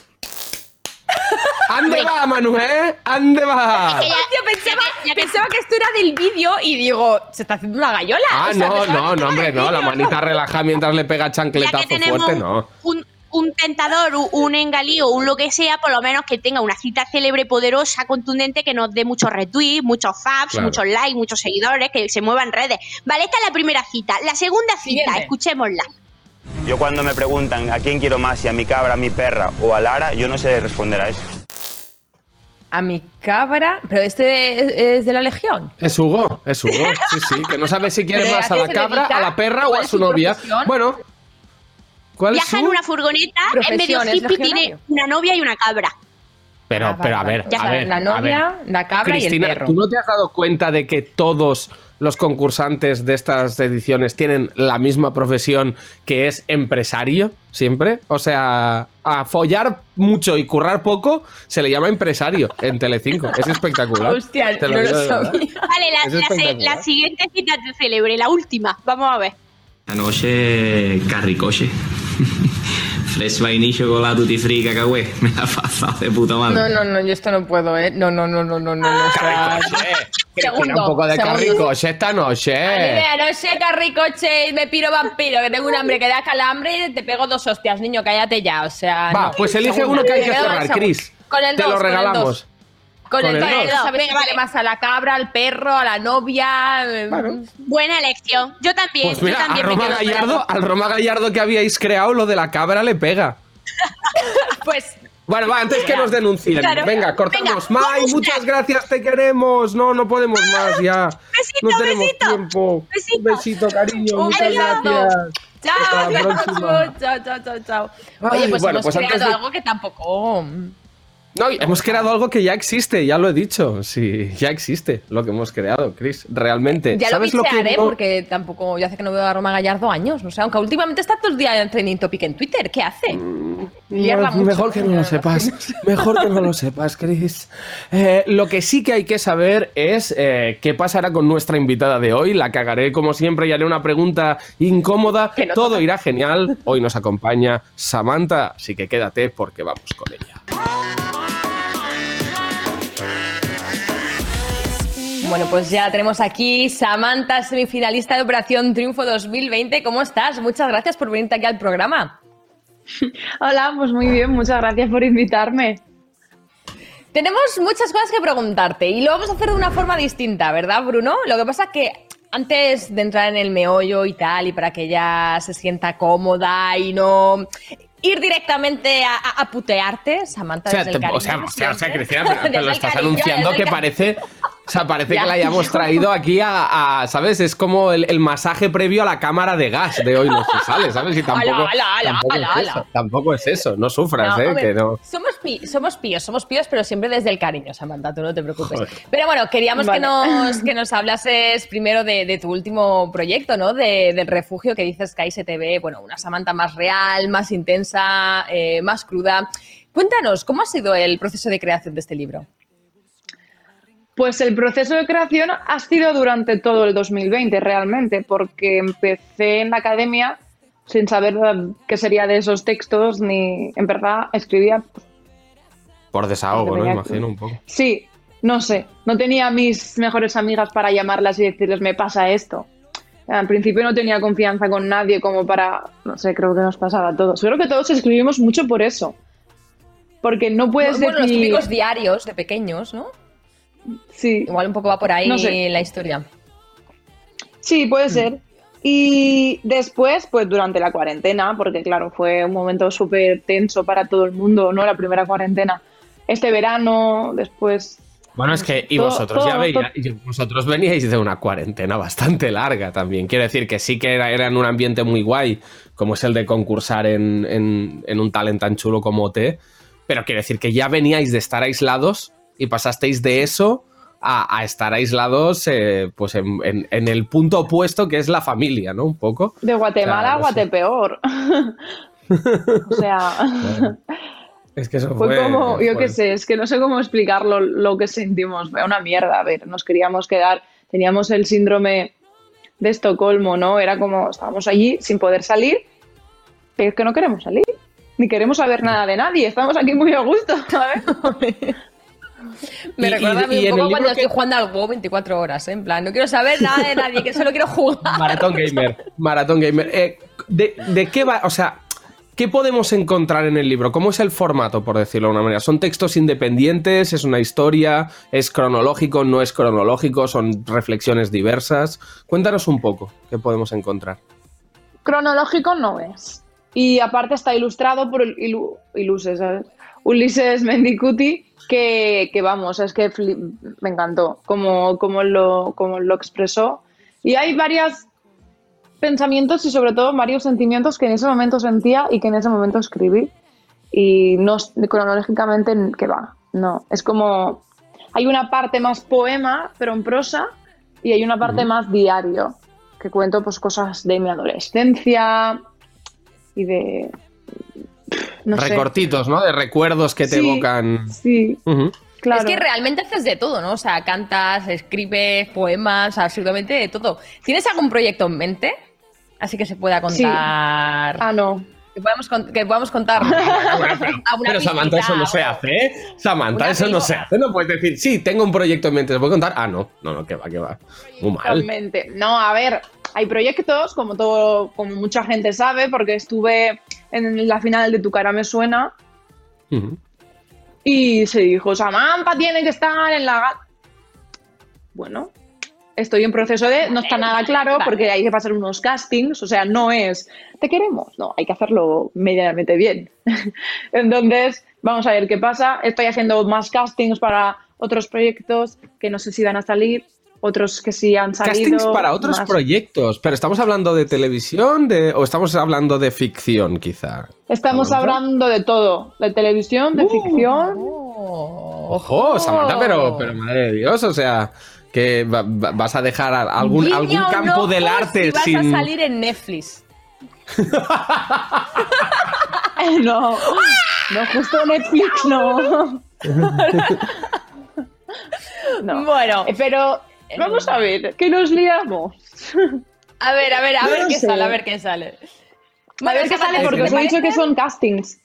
¿Ande va, Manuel? ¿Ande va? Que ya- Tío, pensaba, ya que- Pensaba que esto era del vídeo y digo, se está haciendo una gallola. Ah, O sea, no, pensaba no, que no, era hombre, del no. La vídeo, manita relaja mientras le pega ya chancletazo que tenemos fuerte, no. un, un tentador, un, un engalío, un lo que sea, por lo menos que tenga una cita célebre, poderosa, contundente, que nos dé muchos retweets, muchos faps, Claro. muchos likes, muchos seguidores, que se muevan redes. Vale, esta es la primera cita. La segunda cita, Siguiente. escuchémosla. Yo cuando me preguntan a quién quiero más, si a mi cabra, a mi perra o a Lara, yo no sé responder a eso. A mi cabra. Pero este es, es de la Legión. Es Hugo, es Hugo. Sí, sí, que no sabe si quiere Pero ¿a más a la cabra, a la perra o ¿Cuál a es su su novia. profesión? Bueno, ¿cuál es Viaja en su? una furgoneta, es medio es hippie, tiene una novia y una cabra. Pero, Ah, pero a ver. Ya a sabes, ver, la a novia, ver. la cabra y el Cristina, perro. ¿tú no te has dado cuenta de que todos los concursantes de estas ediciones tienen la misma profesión que es empresario siempre? O sea, a follar mucho y currar poco se le llama empresario en Telecinco. Es espectacular. Hostia, Te no lo de verdad. sabía. Vale, la, Es la la siguiente cita de célebre, la última. Vamos a ver. Anoche carricoche. Fresh vainilla, chocolate, tutti free, cacahué. Me la ha pasado de puta madre. No, no, no, yo esto no puedo, ¿eh? No, no, no, no, no, no. no o sea, Cristina, Segundo, un poco de segundo. carricoche esta noche. Mira, no sé, carricoche y me piro vampiro, que tengo un hambre que da calambre y te pego dos hostias, niño, cállate ya, o sea... Va, no. pues elige Segundo. uno que hay que Me cerrar, segundo. Cris. Con el Te dos, lo con el regalamos. Con, Con el el dos, dos. ¿sabes Venga, si vale. más a la cabra, al perro, a la novia? eh, Buena elección. Yo también. Pues yo mira, también me Roma, Gallardo, al Roma Gallardo que habíais creado, lo de la cabra le pega. Pues Bueno, va, antes que nos denuncien. Claro. Venga, cortamos. Venga, muchas gracias, te queremos. No, no podemos más ya. Besito, no tenemos besito. tiempo. Besito. Un besito, cariño. Un muchas besito. gracias. Chao, Hasta la chao, próxima. chao, chao, chao, Oye, pues bueno, hemos pues creado de- algo que tampoco... No, hemos creado algo que ya existe, ya lo he dicho. Sí, ya existe lo que hemos creado, Chris. Realmente. Ya lo ¿Sabes lo, bichearé que no- porque tampoco... Yo hace que no veo a Roma Gallardo años, no sé, aunque últimamente está todo el día en trending topic en Twitter. ¿Qué hace? Liarla No, mucho. mejor que no lo sepas. Mejor que no lo sepas, Chris. Eh, lo que sí que hay que saber es eh, qué pasará con nuestra invitada de hoy. La cagaré como siempre y haré una pregunta incómoda. No Todo irá genial. Hoy nos acompaña Samantha, así que quédate porque vamos con ella. Bueno, pues ya tenemos aquí Samantha, semifinalista de Operación Triunfo 2020. ¿Cómo estás? Muchas gracias por venirte aquí al programa. Hola, pues muy bien, muchas gracias por invitarme. Tenemos muchas cosas que preguntarte y lo vamos a hacer de una forma distinta, ¿verdad, Bruno? Lo que pasa es que antes de entrar en el meollo y tal, y para que ella se sienta cómoda y no ir directamente a, a- a putearte, Samantha, O sea, desde el o sea, o sea, o sea, siempre. Cristina, pero te Desde lo estás cariño, anunciando que parece. O sea, parece Ya. que la hayamos traído aquí a, a, ¿sabes? Es como el, el masaje previo a la cámara de gas de hoy no se sale, ¿sabes? Y tampoco, Ala, ala, ala, tampoco, ala, es eso, tampoco es eso, no sufras, No, ¿eh? hombre, que no. Somos, pi- somos píos, somos píos, pero siempre desde el cariño, Samantha, tú no te preocupes. Joder. Pero bueno, queríamos que, nos, que nos hablases primero de, de tu último proyecto, ¿no? De- del refugio que dices que ahí se te ve, bueno, una Samantha más real, más intensa, eh, más cruda. Cuéntanos, ¿cómo ha sido el proceso de creación de este libro? Pues el proceso de creación ha sido durante todo el 2020 realmente, porque empecé en la academia sin saber eh, qué sería de esos textos, ni en verdad escribía, Por desahogo, ¿no? Imagino un poco. sí, no sé, no tenía a mis mejores amigas para llamarlas y decirles me pasa esto. Al principio no tenía confianza con nadie como para, no sé, creo que nos pasaba a todos. Creo que todos escribimos mucho por eso. Porque no puedes bueno, los decir... típicos diarios de pequeños, ¿no? Sí, Igual un poco va por ahí No sé. la historia. Sí, Mm. puede ser. Y después, pues durante la cuarentena, porque claro, fue un momento súper tenso para todo el mundo, ¿no? La primera cuarentena. Este verano, después... Bueno, es que, y Todo- vosotros ya todo- y vosotros veníais de una cuarentena bastante larga también. Quiero decir que sí que era, era en un ambiente muy guay, como es el de concursar en, en- en un talent tan chulo como OT, pero quiero decir que ya veníais de estar aislados y pasasteis de eso a, a estar aislados eh, pues en, en- en el punto opuesto que es la familia, ¿no? Un poco. De Guatemala O sea, a. Guatepeor. o sea, Es que eso fue fue... como, yo qué sé, es que no sé cómo explicarlo lo que sentimos. Fue una mierda, a ver, nos queríamos quedar, teníamos el síndrome de Estocolmo, ¿no? Era como, estábamos allí sin poder salir, pero es que no queremos salir, ni queremos saber nada de nadie, estamos aquí muy a gusto, ¿sabes? Me Y- recuerda a mí un poco cuando estoy que- jugando al WoW 24 horas, ¿eh? En plan, no quiero saber nada de nadie, que solo quiero jugar. Maratón Gamer. Maratón Gamer. Eh, de, de qué va? O sea, ¿qué podemos encontrar en el libro? ¿Cómo es el formato, por decirlo de una manera? ¿Son textos independientes? ¿Es una historia? ¿Es cronológico? ¿No es cronológico? ¿Son reflexiones diversas? Cuéntanos un poco qué podemos encontrar. Cronológico no es. Y aparte está ilustrado por el Ilu- Iluses, ¿sabes? Ulises Mendicuti, que, que vamos, es que fli- me encantó como, como, lo, como lo expresó. Y hay varios pensamientos y sobre todo varios sentimientos que en ese momento sentía y que en ese momento escribí. Y no cronológicamente que va, no. Es como, hay una parte más poema, pero en prosa, y hay una parte más diario, que cuento pues cosas de mi adolescencia y de... No sé. Recortitos, ¿no? De recuerdos que te Sí, evocan. Sí, claro. Es que realmente haces de todo, ¿no? O sea, cantas, escribes, poemas, absolutamente de todo. ¿Tienes algún proyecto en mente? Así que se pueda Sí. contar. Ah, no. Que podamos, con- que podamos contar. Pero Samantha, eso no se hace, ¿eh? Samantha, eso no se hace. No puedes decir, sí, tengo un proyecto en mente, ¿te puedo contar? Ah, no, no, no, que va, que va. Muy mal. Totalmente. No, a ver, hay proyectos, como todo, como mucha gente sabe, porque estuve en la final de Tu cara me suena y se dijo, Samantha tiene que estar en la... ga-". Bueno, estoy en proceso de... No está nada claro porque hay que pasar unos castings, o sea, no es, te queremos, no, hay que hacerlo medianamente bien. Entonces, vamos a ver qué pasa. Estoy haciendo más castings para otros proyectos que no sé si van a salir, otros que sí han salido. Castings para otros más- proyectos. Pero estamos hablando de televisión de, o estamos hablando de ficción, quizá. Estamos hablando de todo, de televisión, Uh. de ficción. Ojo, Samantha, pero, pero madre de Dios, o sea, que va- va- vas a dejar algún, campo del arte si vas sin. a salir en Netflix. no, no, justo Netflix no. No. Bueno. Eh, Pero vamos a ver, que nos liamos. A ver, a ver, a Yo ver no qué sé. sale, a ver qué sale. A ver qué sale, porque ¿te os he dicho que son castings.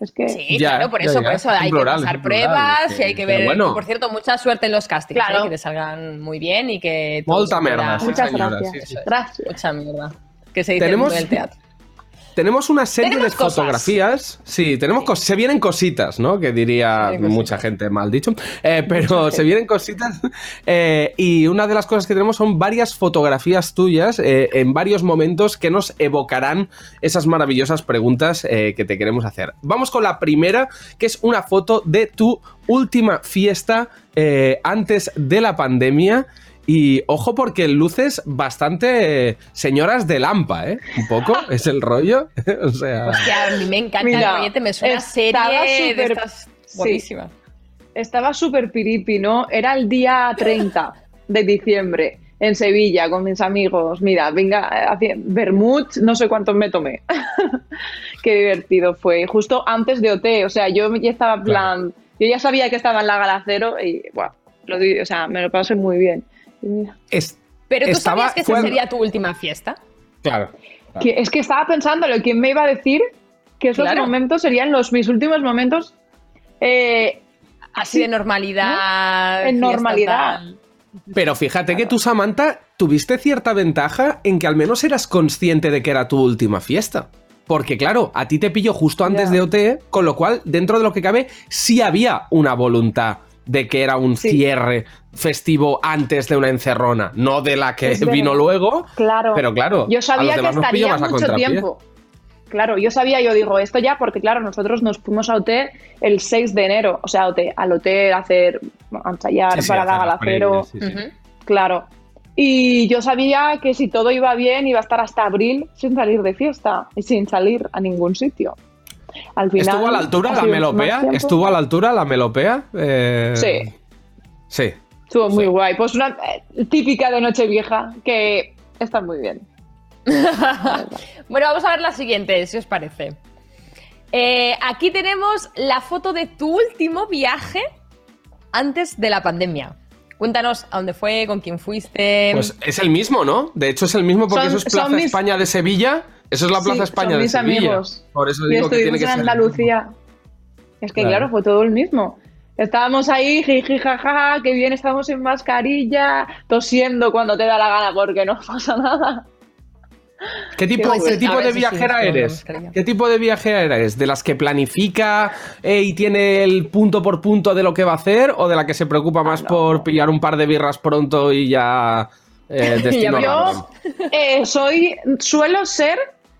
Es que... Sí, Ya, claro, por ya, eso, ya. por eso Es hay plural, que pasar en plural, pruebas y hay que pero ver. bueno. por cierto, mucha suerte en los castings, Claro. ¿eh? que te salgan muy bien y que. todo Molta se pueda- merda, sí, Muchas gracias. sí, sí. Gracias. Mucha mierda. Que se dice Tenemos- en el teatro. Tenemos una serie Tenemos de cosas. fotografías. Sí, tenemos cos- se vienen cositas, ¿no? Que diría mucha gente mal dicho. Eh, pero se vienen cositas. eh, y una de las cosas que tenemos son varias fotografías tuyas eh, en varios momentos que nos evocarán esas maravillosas preguntas eh, que te queremos hacer. Vamos con la primera, que es una foto de tu última fiesta eh, antes de la pandemia. Y ojo porque luces bastante señoras de Lampa, ¿eh? Un poco, es el rollo. o sea... Hostia, a mí me encanta Mira, el rollete, me suena estaba serie de súper- estas sí. guapísimas. Estaba súper piripi, ¿no? Era el día 30 de diciembre en Sevilla con mis amigos. Mira, venga, hacia Bermud, no sé cuántos me tomé. Qué divertido fue. Justo antes de OT, o sea, yo ya estaba en plan. Yo ya sabía que estaba en la gala cero y, bueno, lo o sea, me lo pasé muy bien. Es- Pero tú estaba- sabías que esa fue- sería tu última fiesta. Claro. que- es que estaba pensándolo, ¿quién me iba a decir que esos Claro. momentos serían los mis últimos momentos? eh, Así de normalidad. En normalidad. tal. Pero fíjate que tú, Samantha, tuviste cierta ventaja en que al menos eras consciente de que era tu última fiesta. Porque claro, a ti te pilló justo antes de OT, con lo cual, dentro de lo que cabe, sí había una voluntad de que era un Sí. cierre festivo antes de una encerrona, no de la que Es verdad. vino luego. Claro. Pero claro, yo a sabía los que estaría mucho tiempo. Claro, yo sabía, yo digo, esto ya, porque claro, nosotros nos fuimos a OT el 6 de enero, o sea, OT, al hotel a hacer, a ensayar Sí, sí, para la galacero, claro. Y yo sabía que si todo iba bien iba a estar hasta abril sin salir de fiesta y sin salir a ningún sitio. Al final, ¿Estuvo a la altura la melopea? ¿Estuvo a la altura la melopea? Eh, Sí. Sí. Estuvo muy guay. Pues una eh, típica de Nochevieja que está muy bien. Bueno, vamos a ver la siguiente, si os parece. Eh, aquí tenemos la foto de tu último viaje antes de la pandemia. Cuéntanos a dónde fue, con quién fuiste. Pues es el mismo, ¿no? De hecho es el mismo porque Son- eso es Plaza mis- España de Sevilla. Eso es la Plaza Sí, España son de mis Sevilla. amigos. Por eso digo que tiene que en ser el Andalucía. Es que Claro. claro. fue todo el mismo. Estábamos ahí, jiji, jaja, que bien estamos en mascarilla, tosiendo cuando te da la gana porque no pasa nada. ¿Qué tipo, Qué ¿qué tipo a de viajera sí, eres? ¿Qué tipo de viajera eres? ¿De las que planifica eh, y tiene el punto por punto de lo que va a hacer? ¿O de la que se preocupa más por pillar un par de birras pronto y ya eh, destino? Yo eh, soy, suelo ser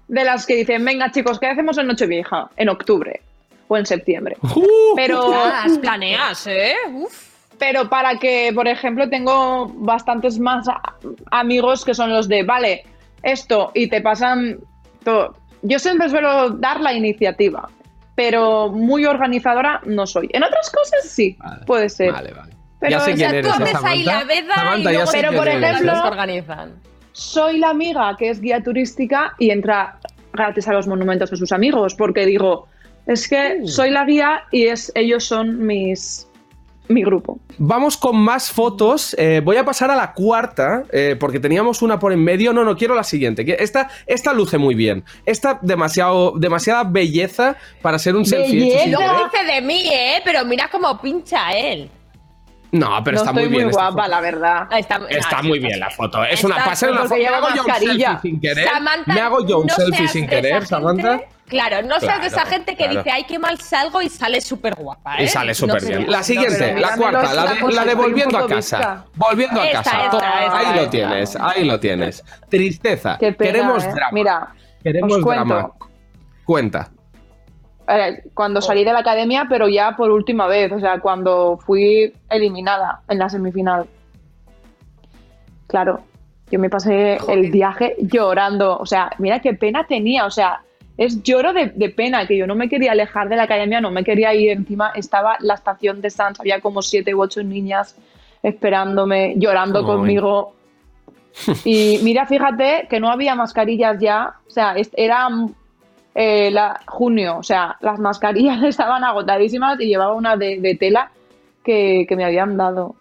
de las que dicen, venga chicos, ¿qué hacemos en Nochevieja? En octubre o en septiembre. Pero, Las planeas, ¿eh? Uf. pero para que, por ejemplo, tengo bastantes más amigos que son los de, vale, esto, y te pasan todo. Yo siempre suelo dar la iniciativa, pero muy organizadora no soy. En otras cosas sí, puede ser. Vale, vale. Pero ya sé o quién sea, eres, tú ¿eh, haces ahí la veda Samantha, y luego Pero, por ejemplo, organizan. Soy la amiga que es guía turística y entra gratis a los monumentos de sus amigos, porque digo, es que Uh. soy la guía y es, ellos son mis mi grupo. Vamos con más fotos. Eh, voy a pasar a la cuarta, eh, porque teníamos una por en medio. No, no, quiero la siguiente. que Esta, esta luce muy bien. Esta, demasiado, demasiada belleza para ser un selfie querer. dice de mí, ¿eh? Pero mira cómo pincha él. No, pero no está muy bien. esta guapa, foto. la verdad. Está, Está no, muy sí, bien la foto. Es Está- una pasa una porque foto. Me hago yo un selfie sin querer. Samantha, Me hago yo un no selfie sin querer, Samantha. gente- Claro, no seas de esa Claro, gente que claro. dice, ay, qué mal salgo y sale súper guapa, ¿eh? Y sale súper No bien. sé. La siguiente, la cuarta, la una de, la volviendo a casa. Volviendo a casa. esta, To- esta, ahí lo esta. tienes, ahí lo tienes. Tristeza. Qué pena, Queremos ¿eh? drama. Mira, Queremos drama. Cuenta. Eh, cuando salí de la academia, pero ya por última vez, o sea, cuando fui eliminada en la semifinal. Claro, yo me pasé el viaje llorando, o sea, mira qué pena tenía, o sea, es lloro de, de pena, que yo no me quería alejar de la academia, no me quería ir, encima estaba la estación de Sans, había como siete u ocho niñas esperándome, llorando conmigo. Y mira, fíjate que no había mascarillas ya, o sea, era eh, la, junio, o sea, las mascarillas estaban agotadísimas y llevaba una de, de tela que, que me habían dado.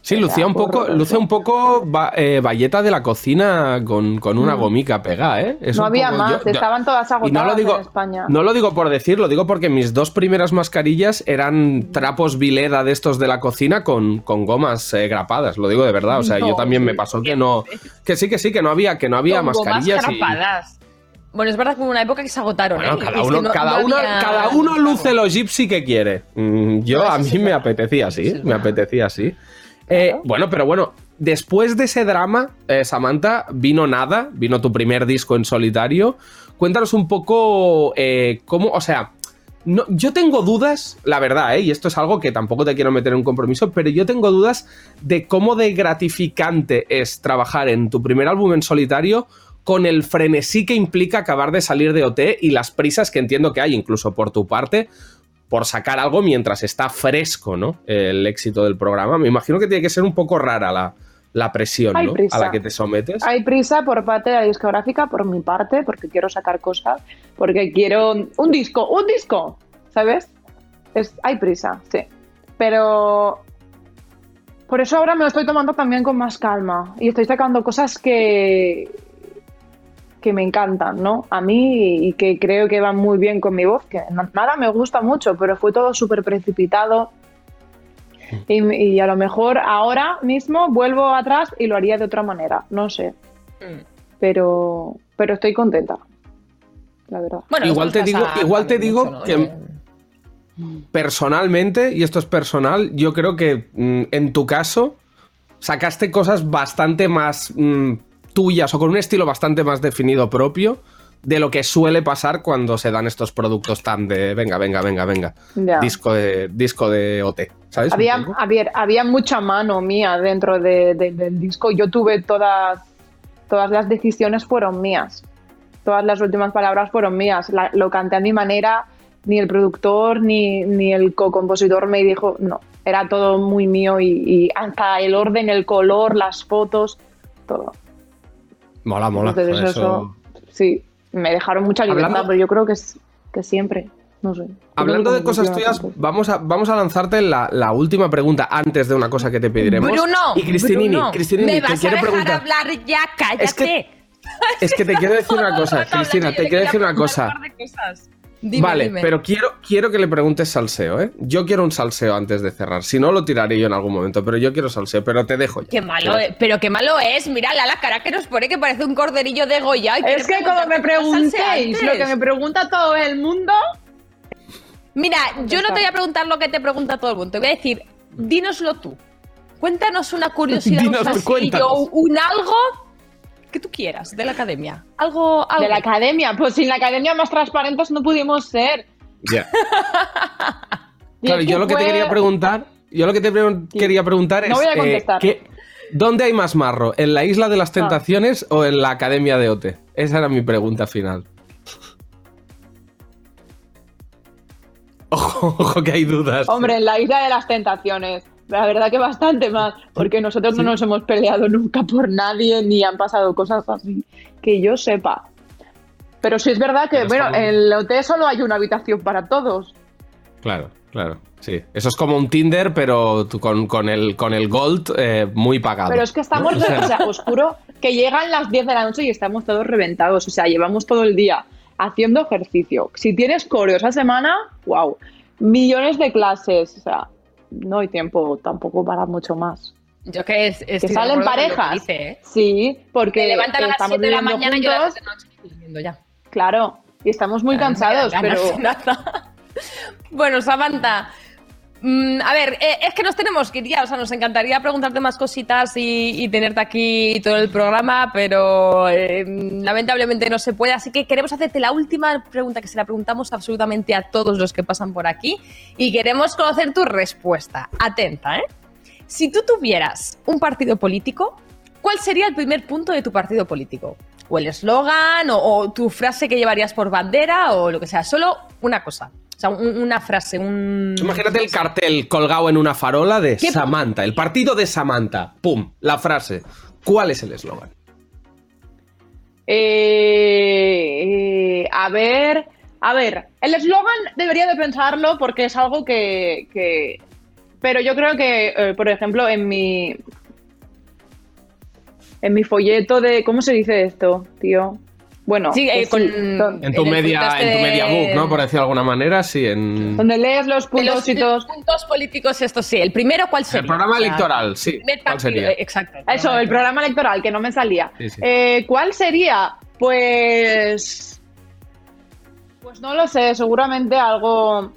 Sí, lucía un poco, horroroso. luce un poco ba- eh, valleta de la cocina con, con una Mm. gomica pegada, ¿eh? Es no había poco- más, yo- estaban todas Y agotadas no lo digo, en España. no lo digo por decir, lo digo porque mis dos primeras mascarillas eran trapos Vileda de estos de la cocina con, con gomas eh, grapadas, lo digo de verdad. O sea, yo también me pasó que no, que sí, que sí, que no había, que no había Con gomas mascarillas. y- grapadas. Bueno, es verdad que hubo una época que se agotaron, Bueno, ¿eh? cada uno, no- cada no uno, había- cada uno luce lo gypsy que quiere. Mm, Yo, No, a mí sí me apetecía así, me apetecía así. Eh, bueno, pero bueno, después de ese drama, eh, Samantha, vino nada, vino tu primer disco en solitario. Cuéntanos un poco eh, cómo, o sea, no, yo tengo dudas, la verdad, ¿eh? y esto es algo que tampoco te quiero meter en un compromiso, pero yo tengo dudas de cómo de gratificante es trabajar en tu primer álbum en solitario con el frenesí que implica acabar de salir de OT y las prisas que entiendo que hay, incluso por tu parte, por sacar algo mientras está fresco, ¿no? El éxito del programa. Me imagino que tiene que ser un poco rara la, la presión, ¿no? A la que te sometes. Hay prisa por parte de la discográfica, por mi parte, porque quiero sacar cosas, porque quiero un disco, un disco, ¿sabes? Es, hay prisa, sí. Pero por eso ahora me lo estoy tomando también con más calma y estoy sacando cosas que que me encantan, ¿no? A mí y que creo que van muy bien con mi voz, que na- nada me gusta mucho, pero fue todo súper precipitado. Y, y a lo mejor ahora mismo vuelvo atrás y lo haría de otra manera, no sé. Mm. Pero, pero estoy contenta, la verdad. Bueno, igual te digo, igual te digo mucho, ¿no? que personalmente, y esto es personal, yo creo que mm, en tu caso sacaste cosas bastante más mm, tuyas o con un estilo bastante más definido propio de lo que suele pasar cuando se dan estos productos tan de venga, venga, venga, venga. Ya. Disco de disco de OT, ¿sabes? Había, había, había mucha mano mía dentro de- de- del disco. Yo tuve todas, todas las decisiones fueron mías. Todas las últimas palabras fueron mías. La- lo canté a mi manera. Ni el productor ni, ni el co-compositor me dijo, no, era todo muy mío y, y hasta el orden, el color, las fotos, todo. Mola, mola. Entonces eso, sí, me dejaron mucha libertad, Hablando- pero yo creo que, es, que siempre, no sé. Hablando de cosas tuyas, vamos a, vamos a lanzarte la, la última pregunta antes de una cosa que te pediremos. Bruno, y Cristinini, Bruno, Cristinini, me te vas a quiero dejar preguntar. hablar ya, cállate. Es que- Es que te quiero decir una cosa, Cristina, te quiero decir una cosa. Dime, vale, dime. pero quiero, quiero que le preguntes salseo, ¿eh? Yo quiero un salseo antes de cerrar. Si no, lo tiraré yo en algún momento, pero yo quiero salseo, pero te dejo ya. Qué malo, eh, pero qué malo es. Mira la cara que nos pone que parece un corderillo de Goya. Es que como me preguntéis lo que me pregunta todo el mundo, Mira, yo no te voy a preguntar lo que te pregunta todo el mundo. Te voy a decir, dínoslo tú. Cuéntanos una curiosidad, un Dinos, cuéntanos. un algo que tú quieras de la academia. Algo, algo. de la academia, pues sin la academia más transparentes no pudimos ser. Ya. Claro, yo lo que te quería preguntar, yo lo que te pre- quería preguntar es No voy a eh, contestar. ¿qué- ¿dónde hay más marro? ¿En la isla de las tentaciones o en la academia de OT? Esa era mi pregunta final. Ojo, ojo que hay dudas. Hombre, en la isla de las tentaciones. La verdad que bastante más, porque nosotros no nos hemos peleado nunca por nadie ni han pasado cosas así que yo sepa. Pero sí es verdad que, bueno, en el hotel solo hay una habitación para todos. Claro, claro. Sí. Eso es como un Tinder, pero con, con el, con el Gold eh, muy pagado. Pero es que estamos, ¿no? O sea, o sea, os juro que llegan las 10 de la noche y estamos todos reventados. O sea, llevamos todo el día haciendo ejercicio. Si tienes coreo esa semana, wow, millones de clases. O sea, no hay tiempo tampoco para mucho más. Yo que es, Que estoy de salen que parejas. dice, ¿eh? Sí, porque Me levantan a las estamos 7 de la mañana y yo a las juntos. 7 de noche ya. Claro, y estamos muy cansados, pero nada. Bueno, Samantha. Mm, a ver, eh, es que nos tenemos que ir ya, o sea, nos encantaría preguntarte más cositas y, tenerte aquí todo el programa, pero eh, lamentablemente no se puede, así que queremos hacerte la última pregunta que se la preguntamos absolutamente a todos los que pasan por aquí y queremos conocer tu respuesta. Atenta, ¿eh? Si tú tuvieras un partido político, ¿cuál sería el primer punto de tu partido político? O el eslogan, o tu frase que llevarías por bandera, o lo que sea. Solo una cosa. O sea, un- una frase, un... Imagínate el cartel colgado en una farola de ¿Qué- Samantha, el partido de Samantha. ¡Pum! La frase. ¿Cuál es el eslogan? Eh, eh, a ver, a ver, el eslogan debería de pensarlo porque es algo que, que- pero yo creo que, eh, por ejemplo, en mi, en mi folleto de, ¿cómo se dice esto, tío? Bueno, Sí, eh, con- En tu media, este en tu media book, ¿no? Por decirlo de alguna manera, sí. En donde lees los puntos los y todos. puntos políticos, esto sí. El primero, ¿cuál sería? el programa O sea, electoral, sí. ¿Cuál partido, sería? Exacto. Eso, el programa electoral, que no me salía. Sí, sí. Eh, ¿Cuál sería? Pues. Pues no lo sé, seguramente algo.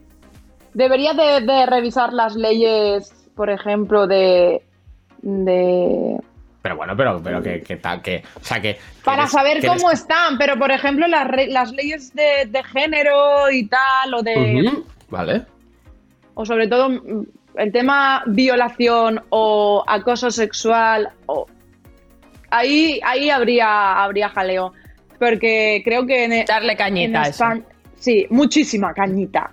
Debería de, de revisar las leyes, por ejemplo, de. de Pero bueno, pero, pero que, que tal, que. O sea, que. que para eres- saber que cómo eres- están, pero por ejemplo, las, re- las leyes de, de género y tal, o de. Ujú, Vale. o sobre todo mm, el tema violación o acoso sexual o ahí ahí habría habría jaleo porque creo que en, Darle cañita en a eso. España sí muchísima cañita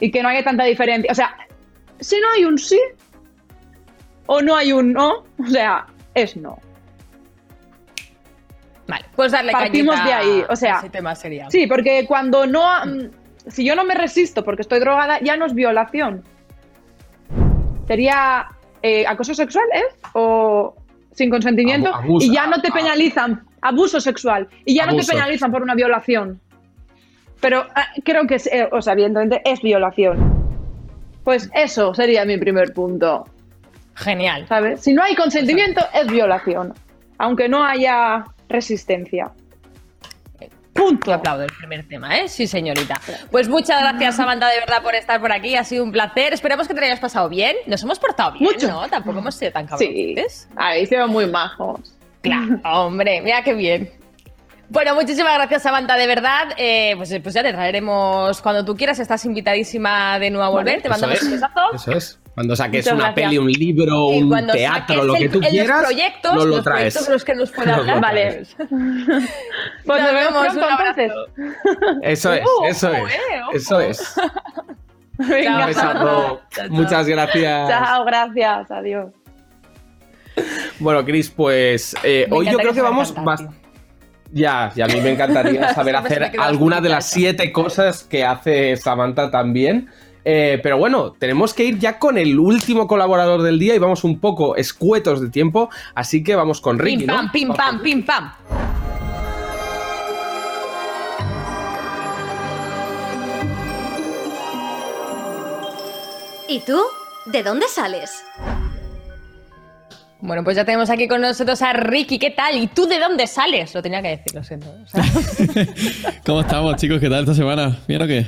y que no haya tanta diferencia o sea si no hay un sí o no hay un no o sea es no Vale, pues darle Partimos de ahí, o sea, a ese tema sería. sí porque cuando no mm, si yo no me resisto porque estoy drogada ya no es violación sería eh, acoso sexual, ¿eh? O sin consentimiento. Abuso, y ya no te ah. penalizan. Abuso sexual. Y ya no te penalizan por una violación. Pero ah, creo que, es, eh, o sea, evidentemente es violación. Pues eso sería mi primer punto. Genial. ¿Sabes? Si no hay consentimiento, es violación. Aunque no haya resistencia. Punto. aplaudo el primer tema, ¿eh? Sí, señorita. Pues muchas gracias, Samantha, de verdad, por estar por aquí. Ha sido un placer. Esperamos que te lo hayas pasado bien. Nos hemos portado bien, Mucho. ¿no? Tampoco hemos sido tan Sí. cabrones. Ahí se ven muy majos. Claro, hombre, mira qué bien. Bueno, muchísimas gracias, Samantha, de verdad. Eh, pues, pues ya te traeremos cuando tú quieras. Estás invitadísima de nuevo a volver. te mandamos es, un besazo. Eso es. Cuando saques Muchas una gracias. peli, un libro, Y un teatro, lo que el- tú quieras, los proyectos, nos lo los traes. proyectos de los que nos pueda hablar. Vale. Pues nos, vemos vemos, pronto entonces. Eso es, Uh, eso es. eh. Eso es. Venga. Un besazo. Chao, chao. Muchas gracias. Chao, gracias. Adiós. Bueno, Chris, pues eh, hoy yo creo que vamos tío. Ya, y a mí me encantaría saber hacer alguna de la las siete cosas que hace Samantha también. Eh, pero bueno, tenemos que ir ya con el último colaborador del día y vamos un poco escuetos de tiempo, así que vamos con Ricky. Pim pam, pim pam, pim pam. ¿Y tú? ¿De dónde sales? Bueno, pues ya tenemos aquí con nosotros a Ricky. ¿Qué tal? ¿Y tú de dónde sales? Lo tenía que decir, lo siento. ¿Cómo estamos, chicos? ¿Qué tal esta semana? ¿Bien o qué?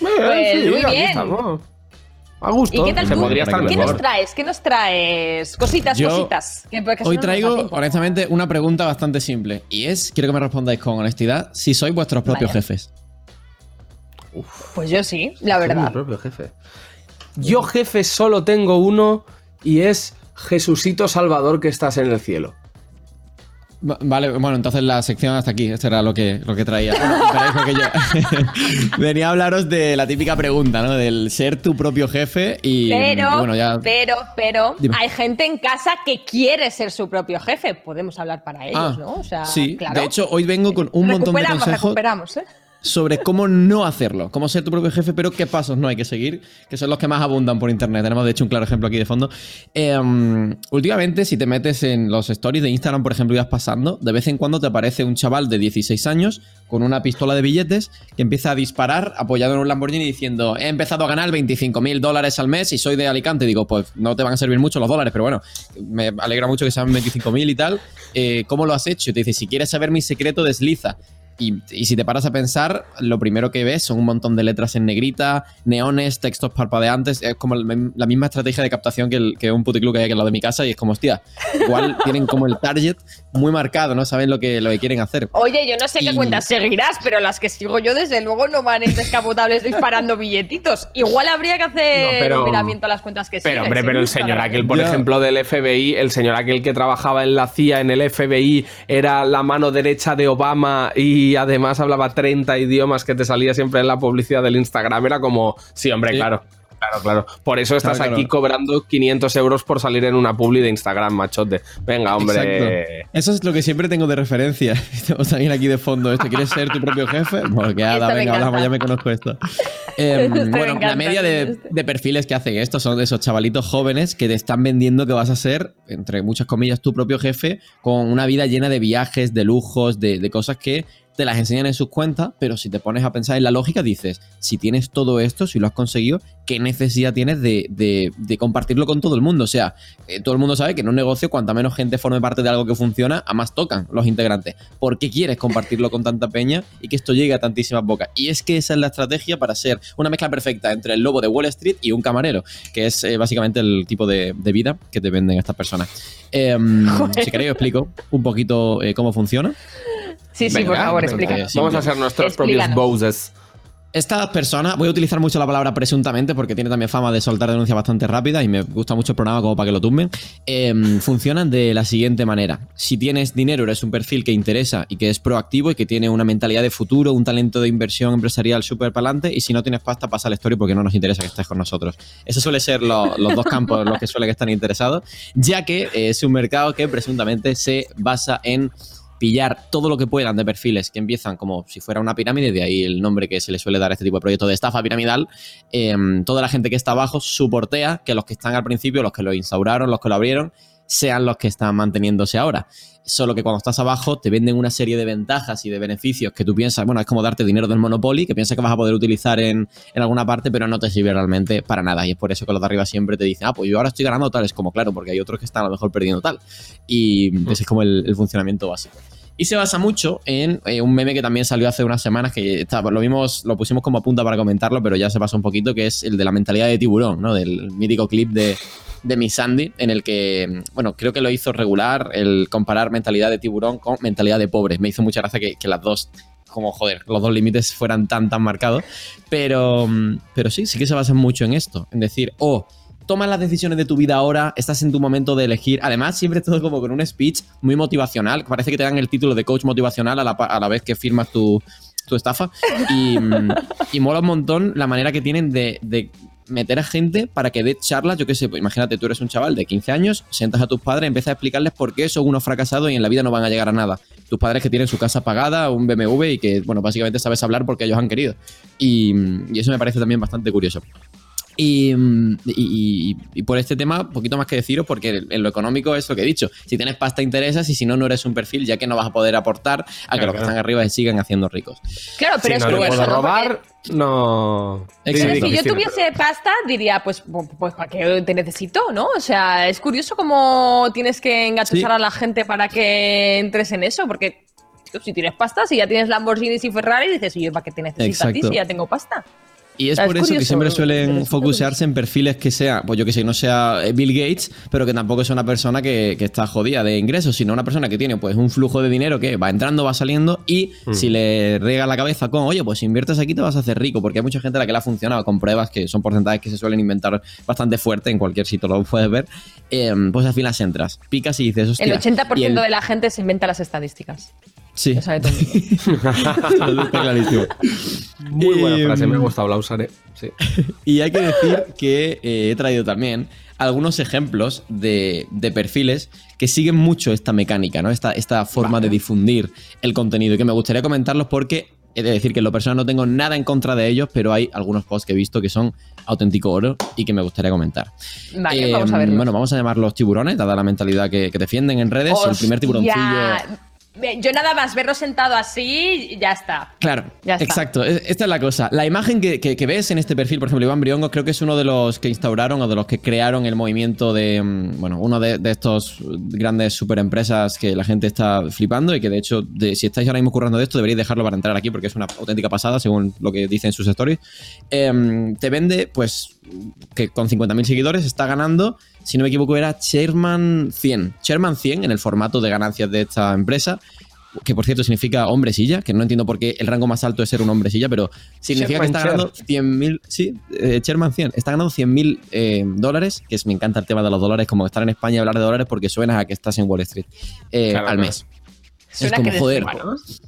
Pues, sí, muy bien. estamos. A gusto. ¿Y qué tal Se tú? podría estar ¿Qué mejor. nos traes? ¿Qué nos traes? Cositas, Yo cositas. Que- que Hoy traigo, honestamente, una pregunta bastante simple. Y es, quiero que me respondáis con honestidad, si sois vuestros propios jefes. Pues yo sí, la Soy mi verdad. propio jefe. Yo, jefe, solo tengo uno y es Jesucito Salvador que estás en el cielo. Va- Vale, bueno, entonces la sección hasta aquí. Esto era lo que, lo que traía. Bueno, yo venía a hablaros de la típica pregunta, ¿no? Del ser tu propio jefe y, Pero, bueno, ya... pero, pero, Dime. hay gente en casa que quiere ser su propio jefe. Podemos hablar para ellos, Ah, ¿no? O sea, sí, claro. de hecho, hoy vengo con un montón de consejos recuperamos, ¿eh? Sobre cómo no hacerlo, cómo ser tu propio jefe, pero qué pasos no hay que seguir, que son los que más abundan por internet. Tenemos de hecho un claro ejemplo aquí de fondo. Eh, últimamente, si te metes en los stories de Instagram, por ejemplo, y vas pasando, de vez en cuando te aparece un chaval de 16 años con una pistola de billetes que empieza a disparar apoyado en un Lamborghini diciendo, he empezado a ganar 25 mil dólares al mes y soy de Alicante. Digo, pues no te van a servir mucho los dólares, pero bueno, me alegra mucho que sean 25 mil y tal. Eh, ¿Cómo lo has hecho? Y te dice, si quieres saber mi secreto, desliza. Y, y si te paras a pensar, lo primero que ves son un montón de letras en negrita, neones, textos parpadeantes. Es como el- la misma estrategia de captación que, el- que un puticlub que hay aquí al lado de mi casa. Y es como, hostia, igual tienen como el target muy marcado, ¿no? Saben lo que, lo que quieren hacer. Oye, yo no sé qué cuentas seguirás, pero las que sigo yo, desde luego, no van en descapotables disparando billetitos. Igual habría que hacer No, pero- un miramiento a las cuentas que Pero, hombre, ¿eh? pero el señor aquel, por ejemplo, del FBI, el señor aquel que trabajaba en la CIA, en el FBI, era la mano derecha de Obama y además hablaba 30 idiomas que te salía siempre en la publicidad del Instagram. Era como, sí, hombre, Sí. claro. Claro, claro. Por eso estás Claro, aquí claro. cobrando 500 euros por salir en una publi de Instagram, machote. Venga, hombre. Exacto. Eso es lo que siempre tengo de referencia. Tenemos también aquí de fondo esto. ¿Quieres ser tu propio jefe? Porque me venga, hablamos, ya me conozco esto. Eh, me bueno, la media de, este. de perfiles que hacen esto son de esos chavalitos jóvenes que te están vendiendo que vas a ser, entre muchas comillas, tu propio jefe, con una vida llena de viajes, de lujos, de, de cosas que te las enseñan en sus cuentas, pero si te pones a pensar en la lógica, dices, si tienes todo esto, si lo has conseguido, ¿qué necesidad tienes de, de- de compartirlo con todo el mundo? O sea, eh, todo el mundo sabe que en un negocio, cuanta menos gente forme parte de algo que funciona, a más tocan los integrantes. ¿Por qué quieres compartirlo con tanta peña y que esto llegue a tantísimas bocas? Y es que esa es la estrategia para ser una mezcla perfecta entre el lobo de Wall Street y un camarero, que es eh, básicamente el tipo de, de vida que te venden estas personas. Em, si queréis, os explico un poquito eh, cómo funciona. Sí, sí, Venga, por favor, explícanos. Vamos a ser nuestros propios bosses. Esta persona, voy a utilizar mucho la palabra presuntamente porque tiene también fama de soltar denuncias bastante rápidas y me gusta mucho el programa como para que lo tumben. Em, funcionan de la siguiente manera. Si tienes dinero, eres un perfil que interesa y que es proactivo y que tiene una mentalidad de futuro, un talento de inversión empresarial súper para adelante. Y si no tienes pasta, pasa la historia porque no nos interesa que estés con nosotros. Esos suelen ser lo- los dos campos en los que suelen estar interesados, ya que eh, es un mercado que presuntamente se basa en pillar todo lo que puedan de perfiles que empiezan como si fuera una pirámide, de ahí el nombre que se le suele dar a este tipo de proyecto de estafa piramidal. eh, toda la gente que está abajo soportea que los que están al principio, los que lo instauraron, los que lo abrieron, sean los que están manteniéndose ahora. Solo que cuando estás abajo te venden una serie de ventajas y de beneficios que tú piensas, bueno, es como darte dinero del Monopoly, que piensas que vas a poder utilizar en, en alguna parte, pero no te sirve realmente para nada. Y es por eso que los de arriba siempre te dicen, ah, pues yo ahora estoy ganando tal. Es como, claro, porque hay otros que están a lo mejor perdiendo tal. Y ese es como el, el funcionamiento básico. Y se basa mucho en eh, un meme que también salió hace unas semanas, que está- lo vimos, lo pusimos como punta para comentarlo, pero ya se pasa un poquito, que es el de la mentalidad de tiburón, ¿no? Del mítico clip de, de Miss Sandy, en el que, bueno, creo que lo hizo regular el comparar mentalidad de tiburón con mentalidad de pobre. Me hizo mucha gracia que, que las dos, como joder, los dos límites fueran tan, tan marcados. Pero, pero sí, sí que se basan mucho en esto, en decir, oh, tomas las decisiones de tu vida ahora, estás en tu momento de elegir. Además, siempre todo como con un speech muy motivacional. Parece que te dan el título de coach motivacional a la, vez que firmas tu, estafa. Y, mm, y mola un montón la manera que tienen de, meter a gente para que dé charlas. Yo qué sé, pues imagínate, tú eres un chaval de 15 años, sentas a tus padres, empiezas a explicarles por qué son unos fracasados y en la vida no van a llegar a nada. Tus padres que tienen su casa pagada, un BMW y que, bueno, básicamente sabes hablar porque ellos han querido. Y, y eso me parece también bastante curioso. Y, mm, y- y- y por este tema, poquito más que deciros, porque en lo económico es lo que he dicho. Si tienes pasta, interesas, y si no, no eres un perfil, ya que no vas a poder aportar a que Claro, los que claro. están arriba se sigan haciendo ricos. Claro, pero si es no ¿no? robar, no. Exacto. Pero Di, di, si yo tuviese pasta, diría, pues, pues, pues, ¿para qué te necesito? ¿No? O sea, es curioso cómo tienes que engatusar Sí. a la gente para que entres en eso, porque tío, si tienes pasta, si ya tienes Lamborghinis y Ferrari, dices, ¿y yo para qué te necesito a ti Exacto. si ya tengo pasta? Y es O sea, por es eso que siempre suelen es focusarse en perfiles que sea, pues yo que sé, no sea eh, Bill Gates, pero que tampoco es una persona que, que está jodida de ingresos, sino una persona que tiene pues un flujo de dinero que va entrando, va saliendo y Mm. si le riega la cabeza con, oye, pues si inviertes aquí te vas a hacer rico, porque hay mucha gente a la que le ha funcionado con pruebas que son porcentajes que se suelen inventar bastante fuerte, en cualquier sitio lo puedes ver, eh, pues al final entras, picas y dices, hostia. El 80% y el- de la gente se inventa las estadísticas. Sí. Lo sabe todo. Muy buena Eh, frase, me ha gustado, usaré. Sí. Y hay que decir que eh, he traído también algunos ejemplos de, de perfiles que siguen mucho esta mecánica, ¿no? Esta, esta forma de difundir el contenido y que me gustaría comentarlos porque he de decir que en lo personal no tengo nada en contra de ellos, pero hay algunos posts que he visto que son auténtico oro y que me gustaría comentar. Vale, Eh, vamos a verlos. Bueno, vamos a llamarlos tiburones, dada la mentalidad que, que defienden en redes. El primer tiburoncillo. Yo nada más verlo sentado así, ya está. Claro, Ya está. exacto. E- Esta es la cosa. La imagen que, que- que ves en este perfil, por ejemplo, Iván Briongo, creo que es uno de los que instauraron o de los que crearon el movimiento de, mm, bueno, uno de, de estos grandes superempresas que la gente está flipando y que de hecho, de- si estáis ahora mismo currando de esto, deberíais dejarlo para entrar aquí porque es una auténtica pasada, según lo que dicen sus stories. Em, te vende, pues, que con 50.000 seguidores está ganando, si no me equivoco, era Chairman 100. Chairman 100 en el formato de ganancias de esta empresa que por cierto significa hombre silla, que no entiendo por qué el rango más alto es ser un hombre silla, pero significa que Sherman está ganando 100.000, sí, eh, Sherman 100, está ganando 100.000 eh, dólares, que es, me encanta el tema de los dólares, como estar en España y hablar de dólares porque suena a que estás en Wall Street eh, Claro, al mes. Suena es como, que joder, eres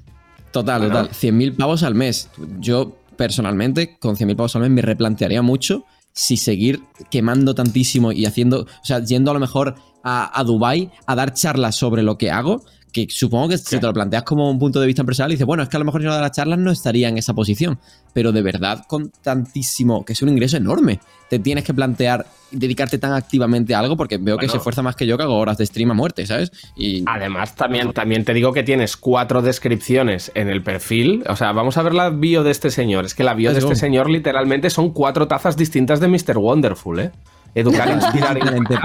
total, Bueno. total, 100.000 pavos al mes. Yo personalmente, con 100.000 pavos al mes, me replantearía mucho si seguir quemando tantísimo y haciendo, o sea, yendo a lo mejor a, a Dubai a dar charlas sobre lo que hago, que supongo que si te lo planteas como un punto de vista empresarial, dices, bueno, es que a lo mejor yo no de las charlas no estaría en esa posición, pero de verdad con tantísimo, que es un ingreso enorme, te tienes que plantear dedicarte tan activamente a algo porque veo que se esfuerza más que yo que hago horas de stream a muerte, ¿sabes? Y Además, también, también te digo que tienes cuatro descripciones en el perfil. O sea, vamos a ver la bio de este señor. Es que la bio de este señor literalmente son cuatro tazas distintas de Mr. Wonderful, ¿eh? Educar, inspirar,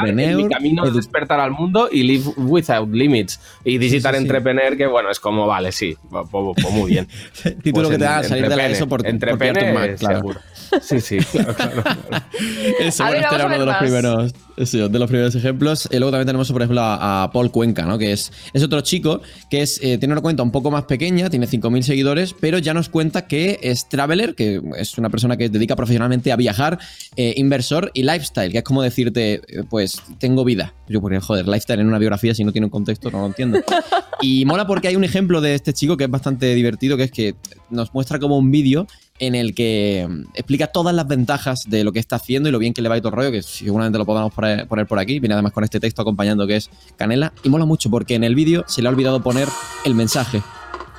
en mi camino edu- despertar al mundo y live without limits. Y Digital sí, sí. Entrepreneur, que bueno, es como, vale, sí, pues, pues muy bien. título Pues que te da en- al salir de la ESO por, por pillarte un Mac, claro. seguro. Sí, sí, claro, claro. bueno, ver, este era uno de los más. primeros, sí, de los primeros ejemplos. Y luego también tenemos, por ejemplo, a, a Paul Cuenca, ¿no? Que es, es otro chico que es, eh, tiene una cuenta un poco más pequeña, tiene 5.000 seguidores, pero ya nos cuenta que es traveler, que es una persona que se dedica profesionalmente a viajar, eh, inversor y lifestyle, que es como decirte, eh, pues, tengo vida. Yo podría, joder, lifestyle en una biografía, si no tiene un contexto, no lo entiendo. Y mola porque hay un ejemplo de este chico que es bastante divertido, que es que nos muestra como un vídeo en el que mm, explica todas las ventajas de lo que está haciendo y lo bien que le va y todo el rollo, que seguramente lo podamos poner, poner por aquí. Viene además con este texto acompañando que es Canela. Y mola mucho porque en el vídeo se le ha olvidado poner el mensaje.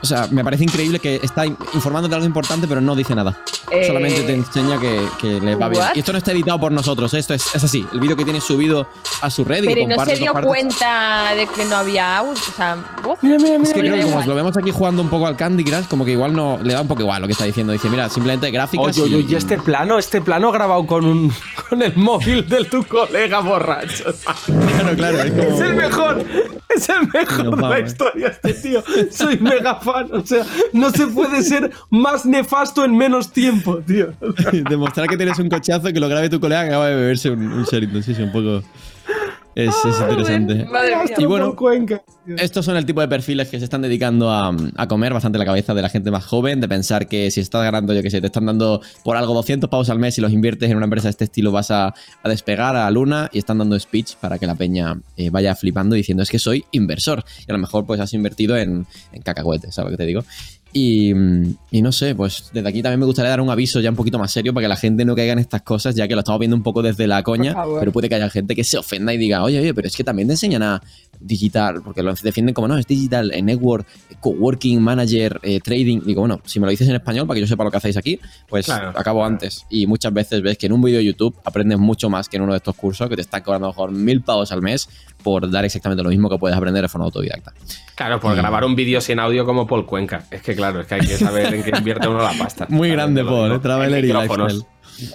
O sea, me parece increíble que está in- informándote de algo importante, pero no dice nada. Eh, Solamente te enseña que, que le va bien. ¿what? Y esto no está editado por nosotros, esto es, es así. El vídeo que tiene subido a su red y Pero ¿y no comparte se dio cuenta de que no había audio, o sea, voz. Es que creo que como lo vemos aquí jugando un poco al Candy Crush, como que igual no le da un poco igual lo que está diciendo. Dice, mira, simplemente gráficas. Oye, oye, y- oye, este plano, este plano grabado con un con el móvil de tu colega borracho. Claro, claro, es como- Es el mejor, es el mejor Nos de la historia este tío. Soy mega fan, o sea, no se puede ser más nefasto en menos tiempo, tío. Demostrar que tienes un cochazo que lo grabe tu colega que acaba de beberse un, un. Sí, sí, un poco. Es, es interesante. Madre mía. Y bueno, Cuenca. estos son el tipo de perfiles que se están dedicando a, a comer bastante la cabeza de la gente más joven, de pensar que si estás ganando, yo que sé, te están dando por algo 200 pavos al mes y los inviertes en una empresa de este estilo vas a, a despegar a la luna y están dando speech para que la peña eh, vaya flipando diciendo es que soy inversor y a lo mejor pues has invertido en, en cacahuetes, ¿sabes lo que te digo? Y, y no sé, pues desde aquí también me gustaría dar un aviso ya un poquito más serio para que la gente no caiga en estas cosas, ya que lo estamos viendo un poco desde la coña, pero puede que haya gente que se ofenda y diga, oye, oye, pero es que también te enseñan a digital, porque lo defienden como no, es digital, eh, network, eh, coworking, manager, eh, trading. Digo, bueno, si me lo dices en español para que yo sepa lo que hacéis aquí, pues Claro. acabo antes. Y muchas veces ves que en un vídeo de YouTube aprendes mucho más que en uno de estos cursos que te están cobrando a lo mejor mil pavos al mes por dar exactamente lo mismo que puedes aprender de forma autodidacta. Claro, por Y- grabar un vídeo sin audio como Paul Cuenca. Es que claro, es que hay que saber en qué invierte uno la pasta. Muy grande, Paul. ¿eh? Traveler y.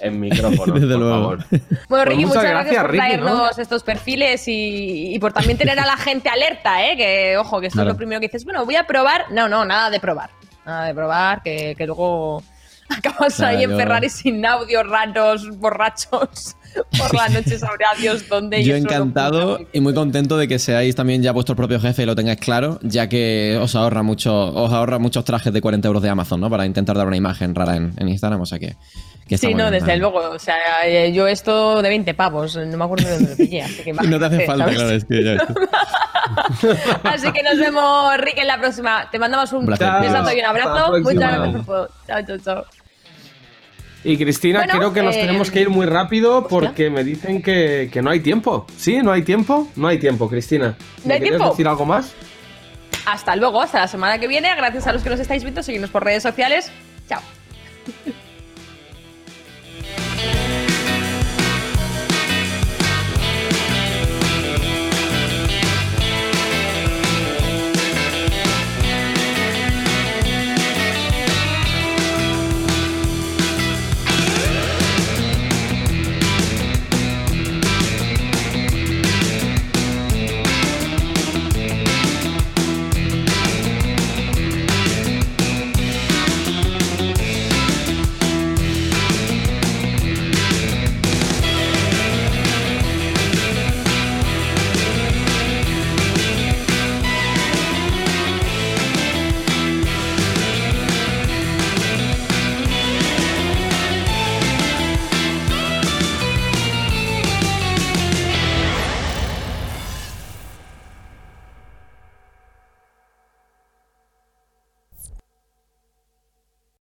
En micrófonos, Desde por luego. favor. Bueno, Pues Ricky, muchas muchas gracias, gracias, por Ricky, traernos estos perfiles y, y por también tener a la gente alerta, ¿eh? Que, ojo, que esto Claro. es lo primero que dices, bueno, voy a probar. No, no, nada de probar. Nada de probar, que, que luego acabas ahí en yo- Ferrari sin audio, raros, borrachos, por la noche, sabrá Dios dónde. Yo encantado y muy contento de que seáis también ya vuestro propio jefe y lo tengáis claro, ya que os ahorra mucho, os ahorra muchos trajes de 40 euros de Amazon, ¿no? Para intentar dar una imagen rara en, en Instagram, o sea que, Sí, no, bien, desde ¿no? luego. O sea, eh, yo esto de 20 pavos, no me acuerdo de dónde lo pillé, así que no te hace falta, ¿sabes? claro, es que ya. Así que nos vemos, Rick, en la próxima. Te mandamos un Un besazo y un abrazo. Muchas gracias por todo. Chao, chao, chao. Y Cristina, Bueno, creo que nos eh, tenemos que ir muy rápido porque me dicen que, que no hay tiempo. ¿Sí? ¿No hay tiempo? No hay tiempo, Cristina. ¿No hay ¿Me quieres tiempo? decir algo más? Hasta luego, hasta la semana que viene. Gracias a los que nos estáis viendo. Seguidnos por redes sociales. Chao.